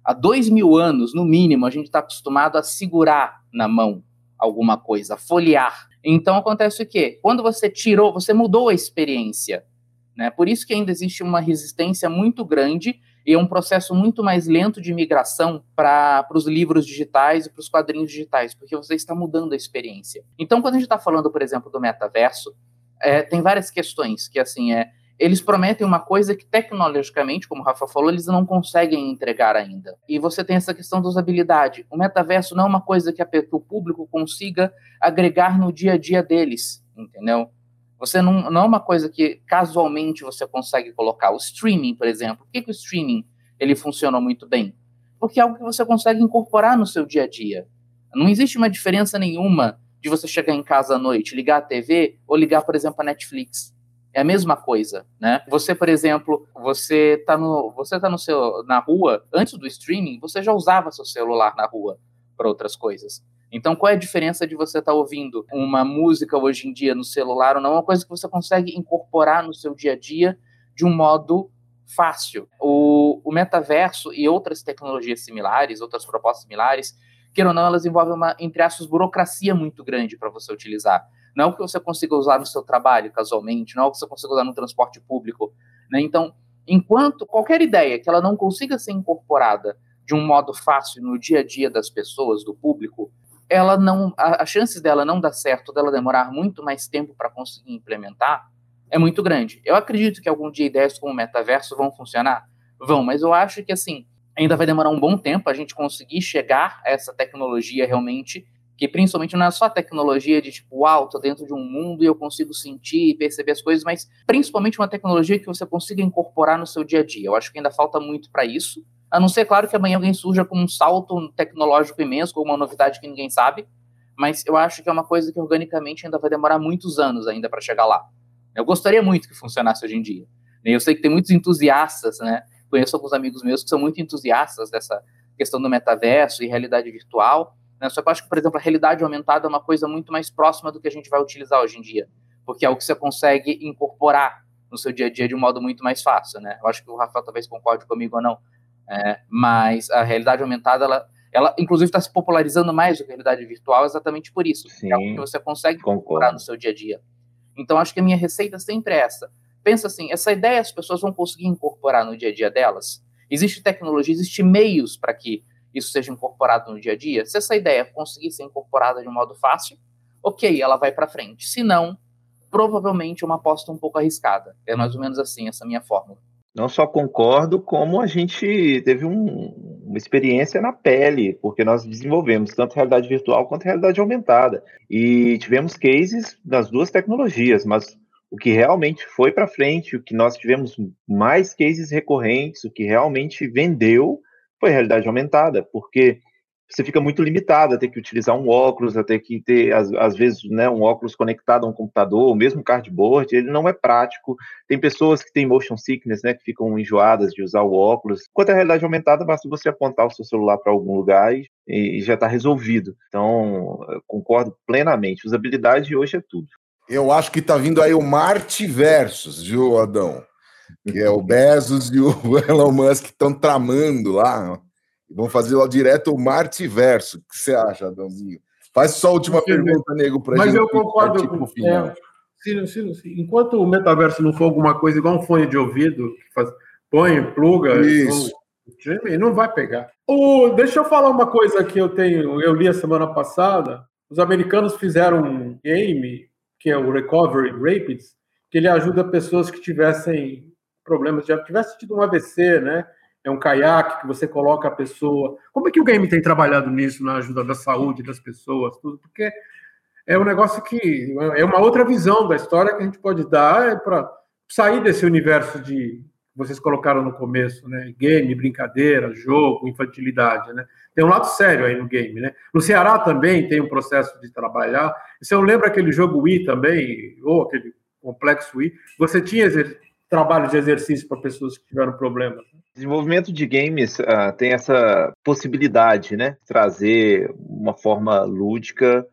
há dois mil anos, no mínimo, a gente está acostumado a segurar na mão alguma coisa, folhear. Então acontece o quê? Quando você tirou, você mudou a experiência. Né? Por isso que ainda existe uma resistência muito grande e um processo muito mais lento de migração para os livros digitais e para os quadrinhos digitais, porque você está mudando a experiência. Então, quando a gente está falando, por exemplo, do metaverso, é, tem várias questões que assim é eles prometem uma coisa que tecnologicamente, como o Rafa falou, eles não conseguem entregar ainda. E você tem essa questão da usabilidade. O metaverso não é uma coisa que, a, que o público consiga agregar no dia a dia deles, entendeu? Você não, não é uma coisa que casualmente você consegue colocar. O streaming, por exemplo, por que, que o streaming ele funciona muito bem? Porque é algo que você consegue incorporar no seu dia a dia. Não existe uma diferença nenhuma de você chegar em casa à noite, ligar a TV ou ligar, por exemplo, a Netflix é a mesma coisa, né? Você, por exemplo, você tá no, você tá no seu, na rua, antes do streaming, você já usava seu celular na rua para outras coisas. Então, qual é a diferença de você estar tá ouvindo uma música hoje em dia no celular ou não? É uma coisa que você consegue incorporar no seu dia a dia de um modo fácil. O, o metaverso e outras tecnologias similares, outras propostas similares, queira ou não, elas envolvem uma, entre aspas, burocracia muito grande para você utilizar. Não é o que você consiga usar no seu trabalho, casualmente, não é o que você consiga usar no transporte público. Né? Então, enquanto qualquer ideia que ela não consiga ser incorporada de um modo fácil no dia a dia das pessoas, do público, ela não, a, a chances dela não dar certo, dela demorar muito mais tempo para conseguir implementar, é muito grande. Eu acredito que algum dia ideias como o metaverso vão funcionar, vão, mas eu acho que assim ainda vai demorar um bom tempo a gente conseguir chegar a essa tecnologia realmente que principalmente não é só tecnologia de tipo, tô dentro de um mundo e eu consigo sentir e perceber as coisas, mas principalmente uma tecnologia que você consiga incorporar no seu dia a dia. Eu acho que ainda falta muito para isso. A não ser, claro, que amanhã alguém surja com um salto tecnológico imenso, com uma novidade que ninguém sabe, mas eu acho que é uma coisa que organicamente ainda vai demorar muitos anos ainda para chegar lá. Eu gostaria muito que funcionasse hoje em dia. Eu sei que tem muitos entusiastas, né? Conheço alguns amigos meus que são muito entusiastas dessa questão do metaverso e realidade virtual, né? Só que eu acho que, por exemplo, a realidade aumentada é uma coisa muito mais próxima do que a gente vai utilizar hoje em dia, porque é o que você consegue incorporar no seu dia a dia de um modo muito mais fácil. Né? Eu acho que o Rafael talvez concorde comigo ou não, é, mas a realidade aumentada, ela, ela inclusive está se popularizando mais do que a realidade virtual exatamente por isso, Sim, é algo que você consegue incorporar no seu dia a dia. Então, acho que a minha receita sempre é essa. Pensa assim, essa ideia as pessoas vão conseguir incorporar no dia a dia delas? Existe tecnologia, existe meios para que isso seja incorporado no dia a dia, se essa ideia conseguir ser incorporada de um modo fácil, ok, ela vai para frente. Se não, provavelmente uma aposta um pouco arriscada. É mais ou menos assim essa minha fórmula. Não só concordo, como a gente teve um, uma experiência na pele, porque nós desenvolvemos tanto realidade virtual quanto realidade aumentada. E tivemos cases das duas tecnologias, mas O que realmente foi para frente, o que nós tivemos mais cases recorrentes, o que realmente vendeu foi realidade aumentada, porque você fica muito limitado a ter que utilizar um óculos, a ter que ter, às, às vezes, né, um óculos conectado a um computador, o mesmo cardboard, ele não é prático. Tem pessoas que têm motion sickness, né, que ficam enjoadas de usar o óculos. Quanto à realidade aumentada, basta você apontar o seu celular para algum lugar e, e já está resolvido. Então, concordo plenamente. Usabilidade hoje é tudo. Eu acho que está vindo aí o Marte Versus, viu, Adão? Que é o Bezos e o Elon Musk estão tramando lá Vamos fazer lá direto o Marte Verso. O que você acha, Adãozinho? Faz só a última pergunta, nego, para Mas gente. Mas eu concordo com o é, sim, sim, sim. Enquanto o metaverso não for alguma coisa igual um fone de ouvido, que faz, põe, pluga, Isso. não vai pegar. O, deixa eu falar uma coisa que eu tenho, eu li a semana passada. Os americanos fizeram um game, que é o Recovery Rapids, que ele ajuda pessoas que tivessem problemas, já tivessem tido um AVC, né? é um caiaque que você coloca a pessoa. Como é que o game tem trabalhado nisso na ajuda da saúde das pessoas, tudo? Porque é um negócio que é uma outra visão da história que a gente pode dar é para sair desse universo de vocês colocaram no começo, né? Game, brincadeira, jogo, infantilidade, né? Tem um lado sério aí no game, né? No Ceará também tem um processo de trabalhar. Se eu lembro aquele jogo Wii também, ou aquele complexo Wii, você tinha trabalho de exercício para pessoas que tiveram problemas. Desenvolvimento de games uh, tem essa possibilidade, né? Trazer uma forma lúdica,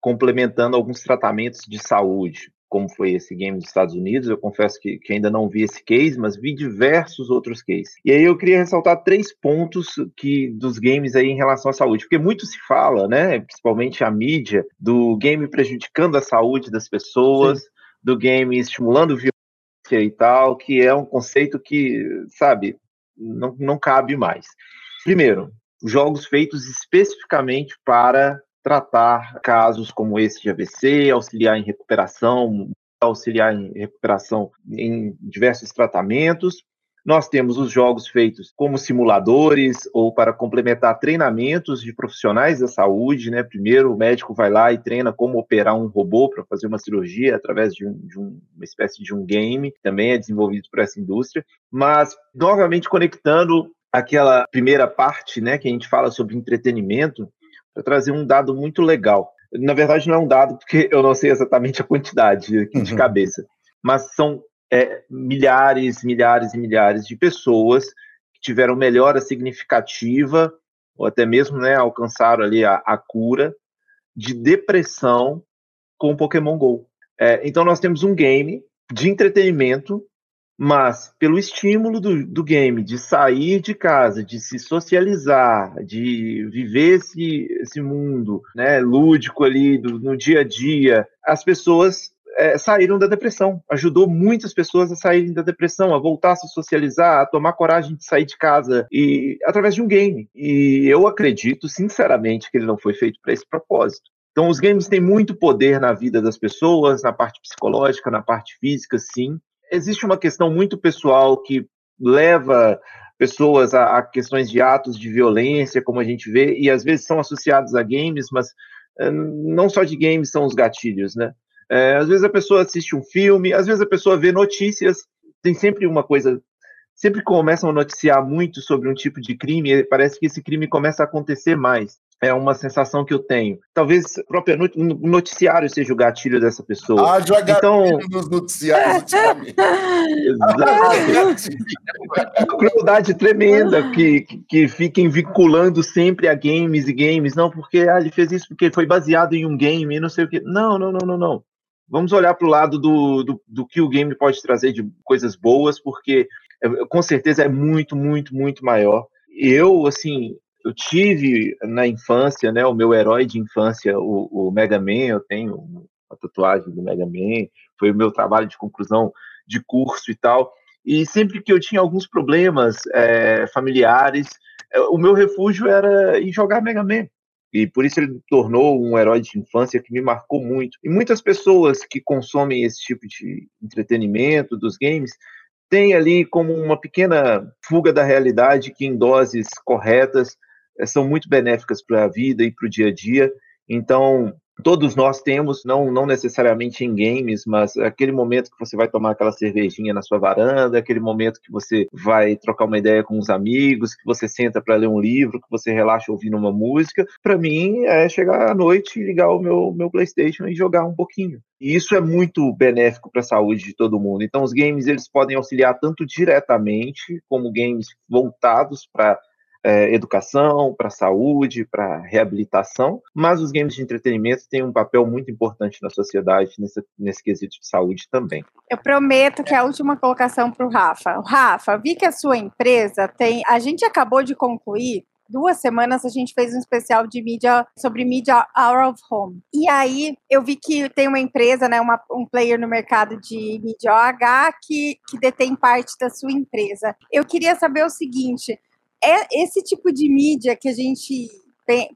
complementando alguns tratamentos de saúde, como foi esse game dos Estados Unidos. Eu confesso que, que, ainda não vi esse case, mas vi diversos outros cases. E aí eu queria ressaltar três pontos que dos games aí em relação à saúde, porque muito se fala, né? Principalmente a mídia, do game prejudicando a saúde das pessoas, Sim. do game estimulando e tal, que é um conceito que, sabe, não, não cabe mais. Primeiro, jogos feitos especificamente para tratar casos como esse de AVC, auxiliar em recuperação, auxiliar em recuperação em diversos tratamentos. Nós temos os jogos feitos como simuladores ou para complementar treinamentos de profissionais da saúde, né? Primeiro o médico vai lá e treina como operar um robô para fazer uma cirurgia através de, um, de um, uma espécie de um game, também é desenvolvido por essa indústria, mas novamente conectando aquela primeira parte, né, que a gente fala sobre entretenimento, para trazer um dado muito legal. Na verdade, não é um dado, porque eu não sei exatamente a quantidade aqui de uhum. cabeça, mas são é, milhares, milhares e milhares de pessoas que tiveram melhora significativa, ou até mesmo né, alcançaram ali a, a cura de depressão com Pokémon GO. É, então nós temos um game de entretenimento, mas pelo estímulo do, do game de sair de casa, de se socializar, de viver esse, esse mundo né, lúdico ali do, no dia a dia, as pessoas é, saíram da depressão. Ajudou muitas pessoas a saírem da depressão, a voltar a se socializar, a tomar coragem de sair de casa e através de um game. E eu acredito, sinceramente, que ele não foi feito para esse propósito. Então, os games têm muito poder na vida das pessoas, na parte psicológica, na parte física, sim. Existe uma questão muito pessoal que leva pessoas a, a, questões de atos de violência, como a gente vê, e às vezes são associados a games, mas eh, não só de games são os gatilhos, né? É, às vezes a pessoa assiste um filme, às vezes a pessoa vê notícias, tem sempre uma coisa. Sempre começam a noticiar muito sobre um tipo de crime, parece que esse crime começa a acontecer mais. É uma sensação que eu tenho. Talvez o próprio noticiário seja o gatilho dessa pessoa. Ah, jogar então... nos noticiários Uma crueldade tremenda que, que fiquem vinculando sempre a games e games. Não, porque ah, ele fez isso porque foi baseado em um game, não sei o que. Não, não, não, não, não. Vamos olhar para o lado do, do, do, que o game pode trazer de coisas boas, porque é, com certeza é muito, muito, muito maior. Eu, assim, eu tive na infância, né, o meu herói de infância, o, o Mega Man, eu tenho a tatuagem do Mega Man, foi o meu trabalho de conclusão de curso e tal. E sempre que eu tinha alguns problemas é, familiares, é, o meu refúgio era ir jogar Mega Man. E por isso ele tornou um herói de infância que me marcou muito. E muitas pessoas que consomem esse tipo de entretenimento dos games têm ali como uma pequena fuga da realidade que, em doses corretas, eh, são muito benéficas para a vida e para o dia a dia. Então, todos nós temos, não, não necessariamente em games, mas aquele momento que você vai tomar aquela cervejinha na sua varanda, aquele momento que você vai trocar uma ideia com os amigos, que você senta para ler um livro, que você relaxa ouvindo uma música. Para mim, é chegar à noite e ligar o meu, meu PlayStation e jogar um pouquinho. E isso é muito benéfico para a saúde de todo mundo. Então, os games eles podem auxiliar tanto diretamente, como games voltados para é, educação, para saúde, para reabilitação, mas os games de entretenimento têm um papel muito importante na sociedade nesse, nesse quesito de saúde também. Eu prometo que é a última colocação para o Rafa. Rafa, vi que a sua empresa tem. A gente acabou de concluir duas semanas a gente fez um especial de mídia sobre mídia out of home. E aí eu vi que tem uma empresa, né, uma, um player no mercado de mídia OH que, que detém parte da sua empresa. Eu queria saber o seguinte: é esse tipo de mídia que a gente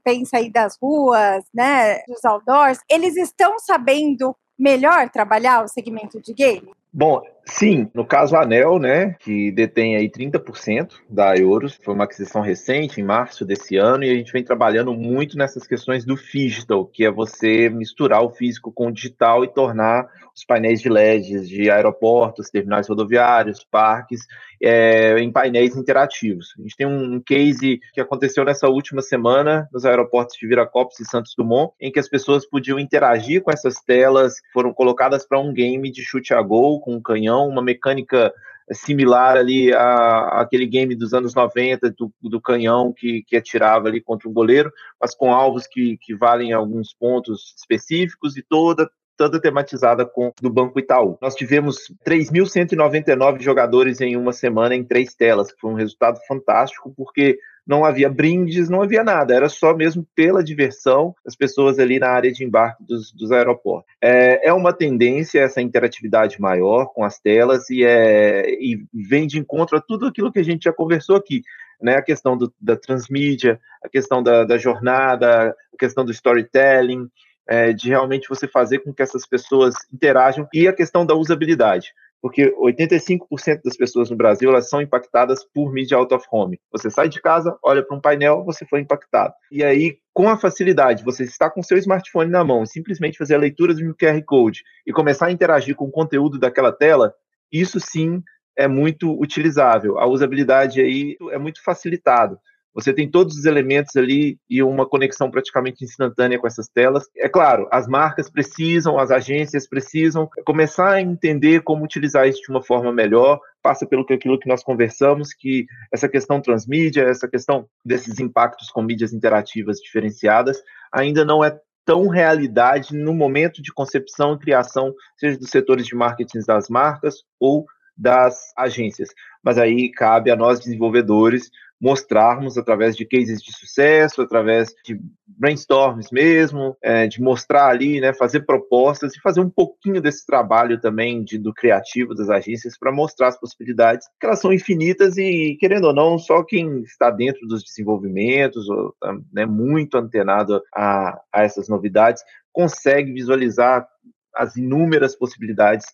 pensa aí das ruas, né, dos outdoors, eles estão sabendo melhor trabalhar o segmento de game? Bom, sim, no caso Anel, né, que detém aí 30% da Euros, foi uma aquisição recente, em março desse ano, e a gente vem trabalhando muito nessas questões do digital, que é você misturar o físico com o digital e tornar os painéis de LEDs de aeroportos, terminais rodoviários, parques, é, em painéis interativos. A gente tem um case que aconteceu nessa última semana nos aeroportos de Viracopos e Santos Dumont, em que as pessoas podiam interagir com essas telas foram colocadas para um game de chute a gol com um canhão, uma mecânica similar ali a, aquele game dos anos 90 do, do canhão que, que atirava ali contra o goleiro, mas com alvos que, que valem alguns pontos específicos e toda toda tematizada com do Banco Itaú. Nós tivemos 3.199 jogadores em uma semana em três telas, que foi um resultado fantástico, porque não havia brindes, não havia nada, era só mesmo pela diversão as pessoas ali na área de embarque dos, dos aeroportos. É, é uma tendência essa interatividade maior com as telas e, é, e vem de encontro a tudo aquilo que a gente já conversou aqui. Né, a questão do, da transmídia, a questão da, da jornada, a questão do storytelling, é, de realmente você fazer com que essas pessoas interajam e a questão da usabilidade, porque 85% das pessoas no Brasil elas são impactadas por mídia out of home. Você sai de casa, olha para um painel, você foi impactado. E aí, com a facilidade, você está com seu smartphone na mão, simplesmente fazer a leitura do QR Code e começar a interagir com o conteúdo daquela tela, isso sim é muito utilizável. A usabilidade aí é muito facilitado. Você tem todos os elementos ali e uma conexão praticamente instantânea com essas telas. É claro, as marcas precisam, as agências precisam começar a entender como utilizar isso de uma forma melhor. Passa pelo que aquilo que nós conversamos, que essa questão transmídia, essa questão desses impactos com mídias interativas diferenciadas, ainda não é tão realidade no momento de concepção e criação, seja dos setores de marketing das marcas ou das agências. Mas aí cabe a nós desenvolvedores mostrarmos através de cases de sucesso, através de brainstorms mesmo, é, de mostrar ali, né, fazer propostas e fazer um pouquinho desse trabalho também de, do criativo das agências para mostrar as possibilidades, que elas são infinitas e, querendo ou não, só quem está dentro dos desenvolvimentos, ou tá, né, muito antenado a, a essas novidades, consegue visualizar as inúmeras possibilidades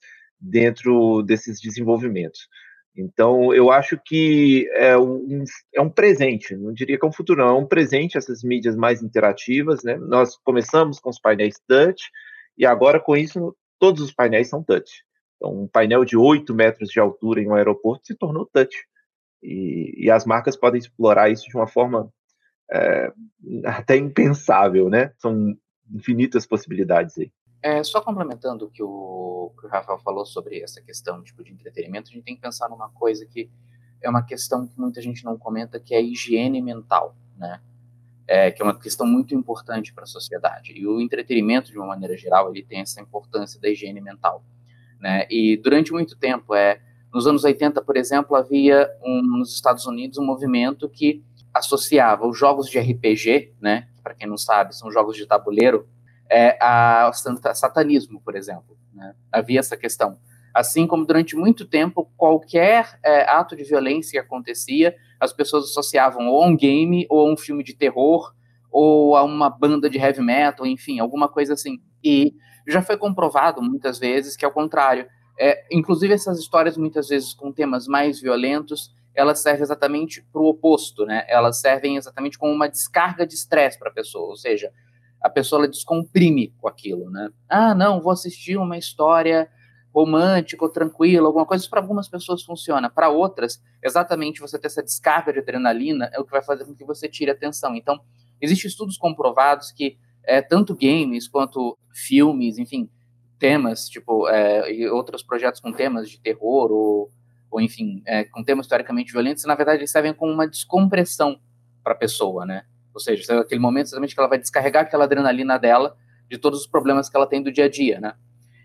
dentro desses desenvolvimentos. Então, eu acho que é um, é um presente, não diria que é um futuro, não, é um presente essas mídias mais interativas, né? Nós começamos com os painéis touch, e agora com isso todos os painéis são touch. Então, um painel de 8 metros de altura em um aeroporto se tornou touch. E, e as marcas podem explorar isso de uma forma é, até impensável, né? São infinitas possibilidades aí. É, só complementando o que o, que o Rafael falou sobre essa questão tipo, de entretenimento, a gente tem que pensar numa coisa que é uma questão que muita gente não comenta, que é a higiene mental, né? É, que é uma questão muito importante para a sociedade. E o entretenimento, de uma maneira geral, ele tem essa importância da higiene mental. Né? E durante muito tempo, é, nos anos 80, por exemplo, havia um, nos Estados Unidos um movimento que associava os jogos de RPG, né? Para quem não sabe, são jogos de tabuleiro, é, a satanismo, por exemplo. Né? Havia essa questão. Assim como durante muito tempo, qualquer é, ato de violência que acontecia, as pessoas associavam ou a um game, ou a um filme de terror, ou a uma banda de heavy metal, enfim, alguma coisa assim. E já foi comprovado muitas vezes que, ao contrário, é, inclusive essas histórias, muitas vezes com temas mais violentos, elas servem exatamente para o oposto, né? Elas servem exatamente como uma descarga de estresse para a pessoa, ou seja, a pessoa descomprime com aquilo, né? Ah, não, vou assistir uma história romântica ou tranquila, alguma coisa, isso para algumas pessoas funciona. Para outras, exatamente você ter essa descarga de adrenalina é o que vai fazer com que você tire atenção. Então, existem estudos comprovados que é, tanto games quanto filmes, enfim, temas, tipo, é, e outros projetos com temas de terror ou, ou enfim, é, com temas historicamente violentos, na verdade, eles servem como uma descompressão para a pessoa, né? Ou seja, aquele momento exatamente que ela vai descarregar aquela adrenalina dela de todos os problemas que ela tem do dia a dia, né?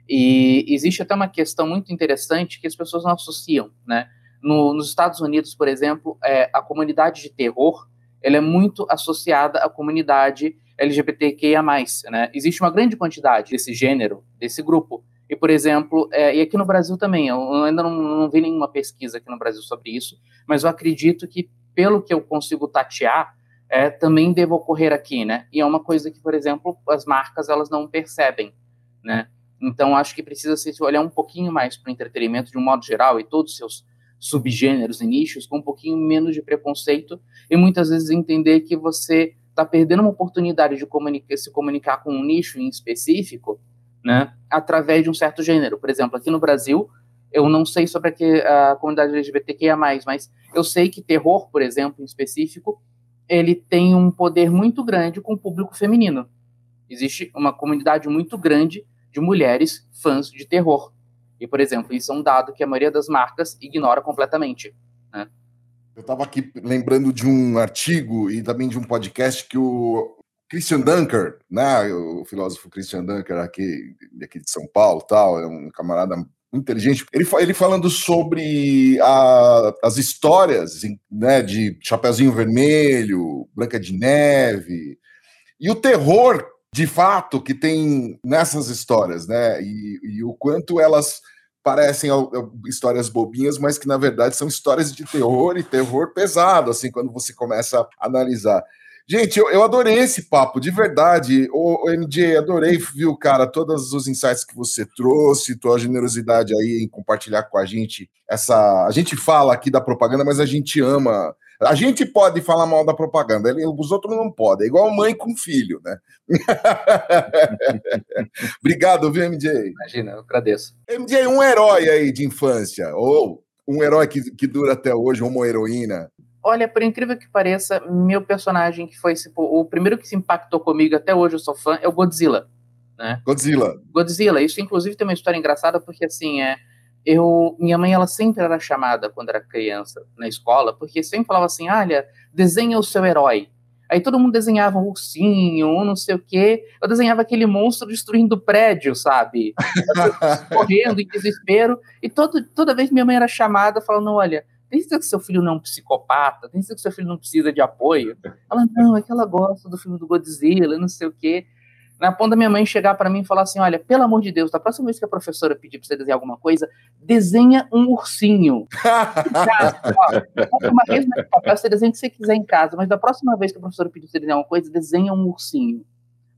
E existe até uma questão muito interessante que as pessoas não associam, né? No, nos Estados Unidos, por exemplo, é, a comunidade de terror ela é muito associada à comunidade LGBTQIA+. Né? Existe uma grande quantidade desse gênero, desse grupo. E, por exemplo, é, e aqui no Brasil também, eu ainda não, não vi nenhuma pesquisa aqui no Brasil sobre isso, mas eu acredito que, pelo que eu consigo tatear, é, também deva ocorrer aqui, né? E é uma coisa que, por exemplo, as marcas elas não percebem, né? Então, acho que precisa se olhar um pouquinho mais para o entretenimento de um modo geral e todos os seus subgêneros e nichos com um pouquinho menos de preconceito e muitas vezes entender que você está perdendo uma oportunidade de se comunicar com um nicho em específico, né, através de um certo gênero. Por exemplo, aqui no Brasil, eu não sei sobre a, a comunidade LGBTQIA+, mas eu sei que terror, por exemplo, em específico, ele tem um poder muito grande com o público feminino. Existe uma comunidade muito grande de mulheres fãs de terror. E, por exemplo, isso é um dado que a maioria das marcas ignora completamente. Né? Eu estava aqui lembrando de um artigo e também de um podcast que o Christian Dunker, né, o filósofo Christian Dunker aqui, aqui de São Paulo, tal, é um camarada inteligente. Ele, ele falando sobre a, as histórias né, de Chapeuzinho Vermelho, Branca de Neve, e o terror de fato que tem nessas histórias, né? E, e o quanto elas parecem histórias bobinhas, mas que na verdade são histórias de terror e terror pesado, assim, quando você começa a analisar. Gente, eu, eu adorei esse papo, de verdade. O, MJ, adorei, viu, cara, todos os insights que você trouxe, tua generosidade aí em compartilhar com a gente essa. A gente fala aqui da propaganda, mas a gente ama a gente pode falar mal da propaganda, os outros não podem. É igual mãe com filho, né? Obrigado, viu, MJ? Imagina, eu agradeço. MJ, um herói aí de infância, ou um herói que, que dura até hoje, uma heroína. Olha, por incrível que pareça, meu personagem que foi tipo, o primeiro que se impactou comigo, até hoje eu sou fã, é o Godzilla. Né? Godzilla. Godzilla. Isso, inclusive, tem uma história engraçada, porque assim, é eu, minha mãe ela sempre era chamada quando era criança na escola, porque sempre falava assim, olha, desenha o seu herói. Aí todo mundo desenhava um ursinho, um não sei o quê. Eu desenhava aquele monstro destruindo o prédio, sabe? Correndo em desespero. E todo, toda vez minha mãe era chamada falando, olha, tem certeza que seu filho não é um psicopata? Tem certeza que seu filho não precisa de apoio? Ela, não, é que ela gosta do filme do Godzilla, não sei o quê na ponta da minha mãe chegar para mim e falar assim: olha, pelo amor de Deus, da próxima vez que a professora pedir para você desenhar alguma coisa, desenha um ursinho. uma vez no papel, você desenha o que você quiser em casa, mas da próxima vez que a professora pedir para você desenhar alguma coisa, desenha um ursinho.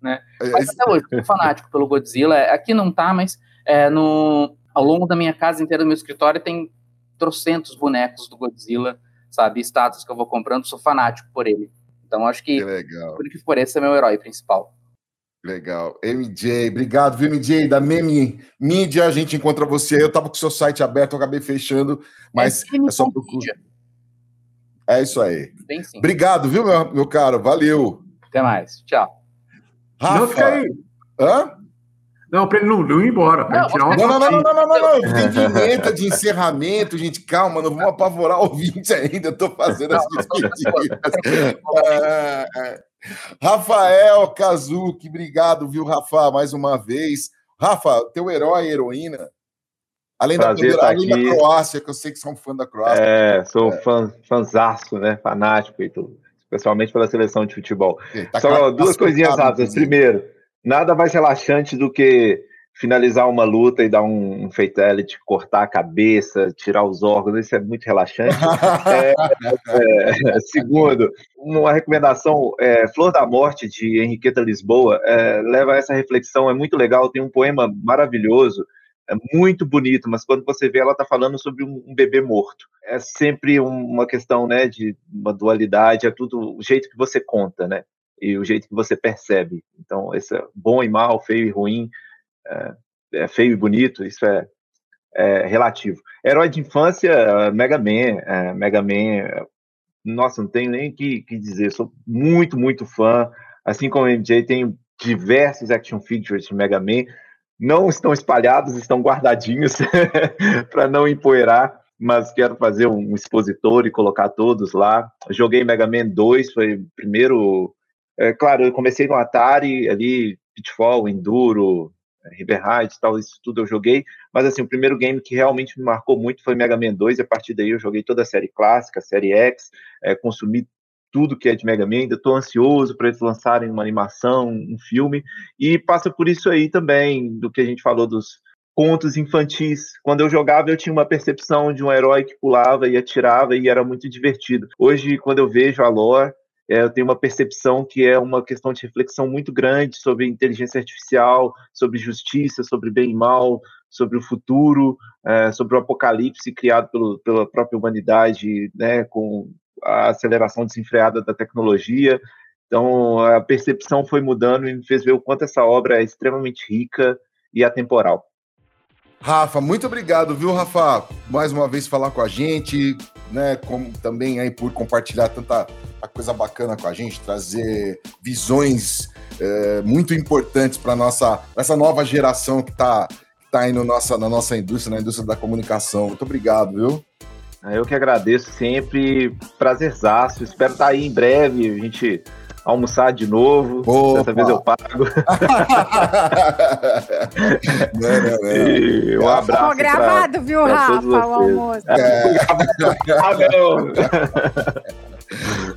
Né? É, mas até hoje, eu sou fanático pelo Godzilla. Aqui não tá, mas é, no, ao longo da minha casa inteira, do meu escritório, tem trocentos bonecos do Godzilla, sabe? Status que eu vou comprando, sou fanático por ele. Então acho que, que legal. por que for esse é meu herói principal. Legal. MJ, obrigado, viu, MJ? Da Meme Mídia, a gente encontra você. Eu tava com o seu site aberto, eu acabei fechando, mas é, é só procurar. É isso aí. Bem sim. Obrigado, viu, meu, meu caro? Valeu. Até mais. Tchau. Rafa. Não, fica aí. Hã? Não, para ele não, não ir embora. Pra não, tirar uma não, não, não, não, não, não, não, Tem vinheta de encerramento, gente. Calma, não vamos apavorar o ouvinte ainda. Eu tô fazendo as despedidas. É, é. Rafael Kazuki, obrigado, viu, Rafa, mais uma vez. Rafa, teu herói, heroína. Além, da, tá além da Croácia, que eu sei que são fã da Croácia. É, sou é. fã, fãzaço, né? Fanático e tudo. Especialmente pela seleção de futebol. Tá Só duas coisinhas rápidas. Primeiro, nada mais relaxante do que finalizar uma luta e dar um, um fatality, cortar a cabeça, tirar os órgãos, isso é muito relaxante. é, é, segundo, uma recomendação, é, Flor da Morte, de Henriqueta Lisboa, é, leva a essa reflexão, é muito legal, tem um poema maravilhoso, é muito bonito, mas quando você vê, ela está falando sobre um, um, bebê morto. É sempre uma questão, né, de uma dualidade, é tudo o jeito que você conta, né? E o jeito que você percebe. Então, esse é bom e mal, feio e ruim, é, é feio e bonito, isso é, é, relativo. Herói de infância, Mega Man, é, Mega Man, nossa, não tenho nem que, que dizer, sou muito, muito fã, assim como o MJ, tenho diversos action figures de Mega Man, não estão espalhados, estão guardadinhos para não empoeirar, mas quero fazer um expositor e colocar todos lá. Joguei Mega Man 2, foi o primeiro é, claro, eu comecei no Atari, ali, Pitfall, Enduro, é, River Raid tal, isso tudo eu joguei, mas assim, o primeiro game que realmente me marcou muito foi Mega Man 2, e a partir daí eu joguei toda a série clássica, a série X, é, consumi tudo que é de Mega Man, ainda estou ansioso para eles lançarem uma animação, um filme, e passa por isso aí também, do que a gente falou dos contos infantis. Quando eu jogava, eu tinha uma percepção de um herói que pulava e atirava, e era muito divertido. Hoje, quando eu vejo a lore, eu tenho uma percepção que é uma questão de reflexão muito grande sobre inteligência artificial, sobre justiça, sobre bem e mal, sobre o futuro, é, sobre o apocalipse criado pelo, pela própria humanidade, né, com a aceleração desenfreada da tecnologia. Então, a percepção foi mudando e me fez ver o quanto essa obra é extremamente rica e atemporal. Rafa, muito obrigado, viu, Rafa? Mais uma vez falar com a gente, né? Como também aí por compartilhar tanta coisa bacana com a gente, trazer visões é, muito importantes para nossa essa nova geração que está tá aí no nossa, na nossa indústria, na indústria da comunicação. Muito obrigado, viu? Eu que agradeço sempre, prazerzaço. Espero estar aí em breve, a gente almoçar de novo. Opa. Dessa vez eu pago. não, não, não. E um abraço. Ficou gravado, pra, viu, Rafa, o almoço. É. ah, não.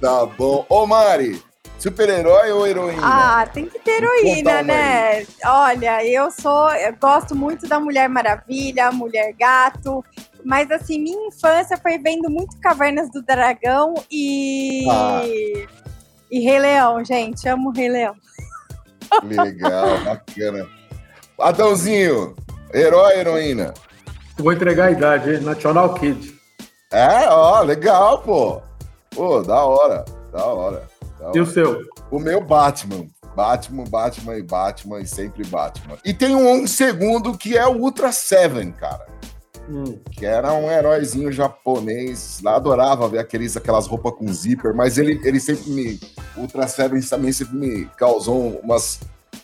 tá bom. Ô, Mari, super-herói ou heroína? Ah, tem que ter heroína, né? Olha, eu sou. Eu gosto muito da Mulher Maravilha, Mulher Gato. Mas assim, minha infância foi vendo muito Cavernas do Dragão e. Ah e Rei Leão, gente. Amo Rei Leão. Legal, bacana. Adãozinho, herói, heroína? Vou entregar a idade, hein? National Kid. É, ó, legal, pô. Pô, da hora, da hora. Da hora. E o seu? O meu Batman. Batman, Batman e Batman e sempre Batman. E tem um segundo que é o Ultra Seven, cara. Hum. que era um heróizinho japonês. Lá adorava ver aqueles, aquelas roupas com zíper, mas ele, ele sempre me. O Seven também sempre me causou umas,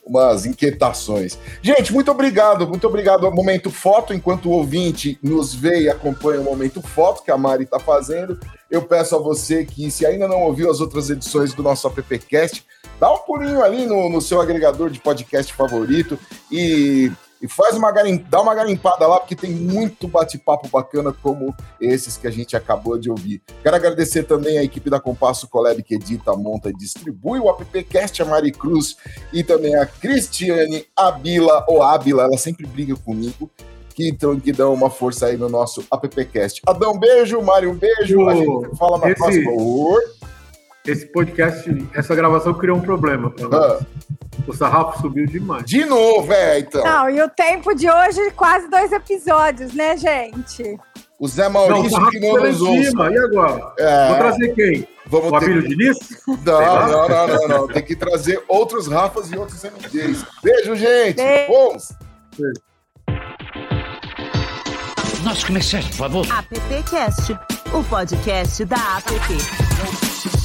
umas inquietações. Gente, muito obrigado, muito obrigado ao Momento Foto, enquanto o ouvinte nos vê e acompanha o Momento Foto que a Mari está fazendo. Eu peço a você que, se ainda não ouviu as outras edições do nosso AppCast, dá um pulinho ali no, no seu agregador de podcast favorito e e faz uma garim... dá uma garimpada lá, porque tem muito bate-papo bacana como esses que a gente acabou de ouvir. Quero agradecer também a equipe da Compasso Collab que edita, monta e distribui o AppCast, a Mari Cruz e também a Cristiane Abila, ou Abila, ela sempre briga comigo, que, então, que dão uma força aí no nosso AppCast. Adão, beijo, Mário, um beijo. a gente fala na esse, próxima. Esse podcast, essa gravação criou um problema para nós. Ah. O sarrafo subiu demais. De novo, é, então. Não, e o tempo de hoje, quase dois episódios, né, gente? O Zé Maurício não, que não nos ouve. E agora? É... Vou trazer quem? Vamos o Abílio ter... Diniz? Não, não, não, não, não. Tem que trazer outros Rafas e outros MDs. Beijo, gente. Beijo. Bons. Beijo. Nosso comerciante, por favor. AppCast, o podcast da App.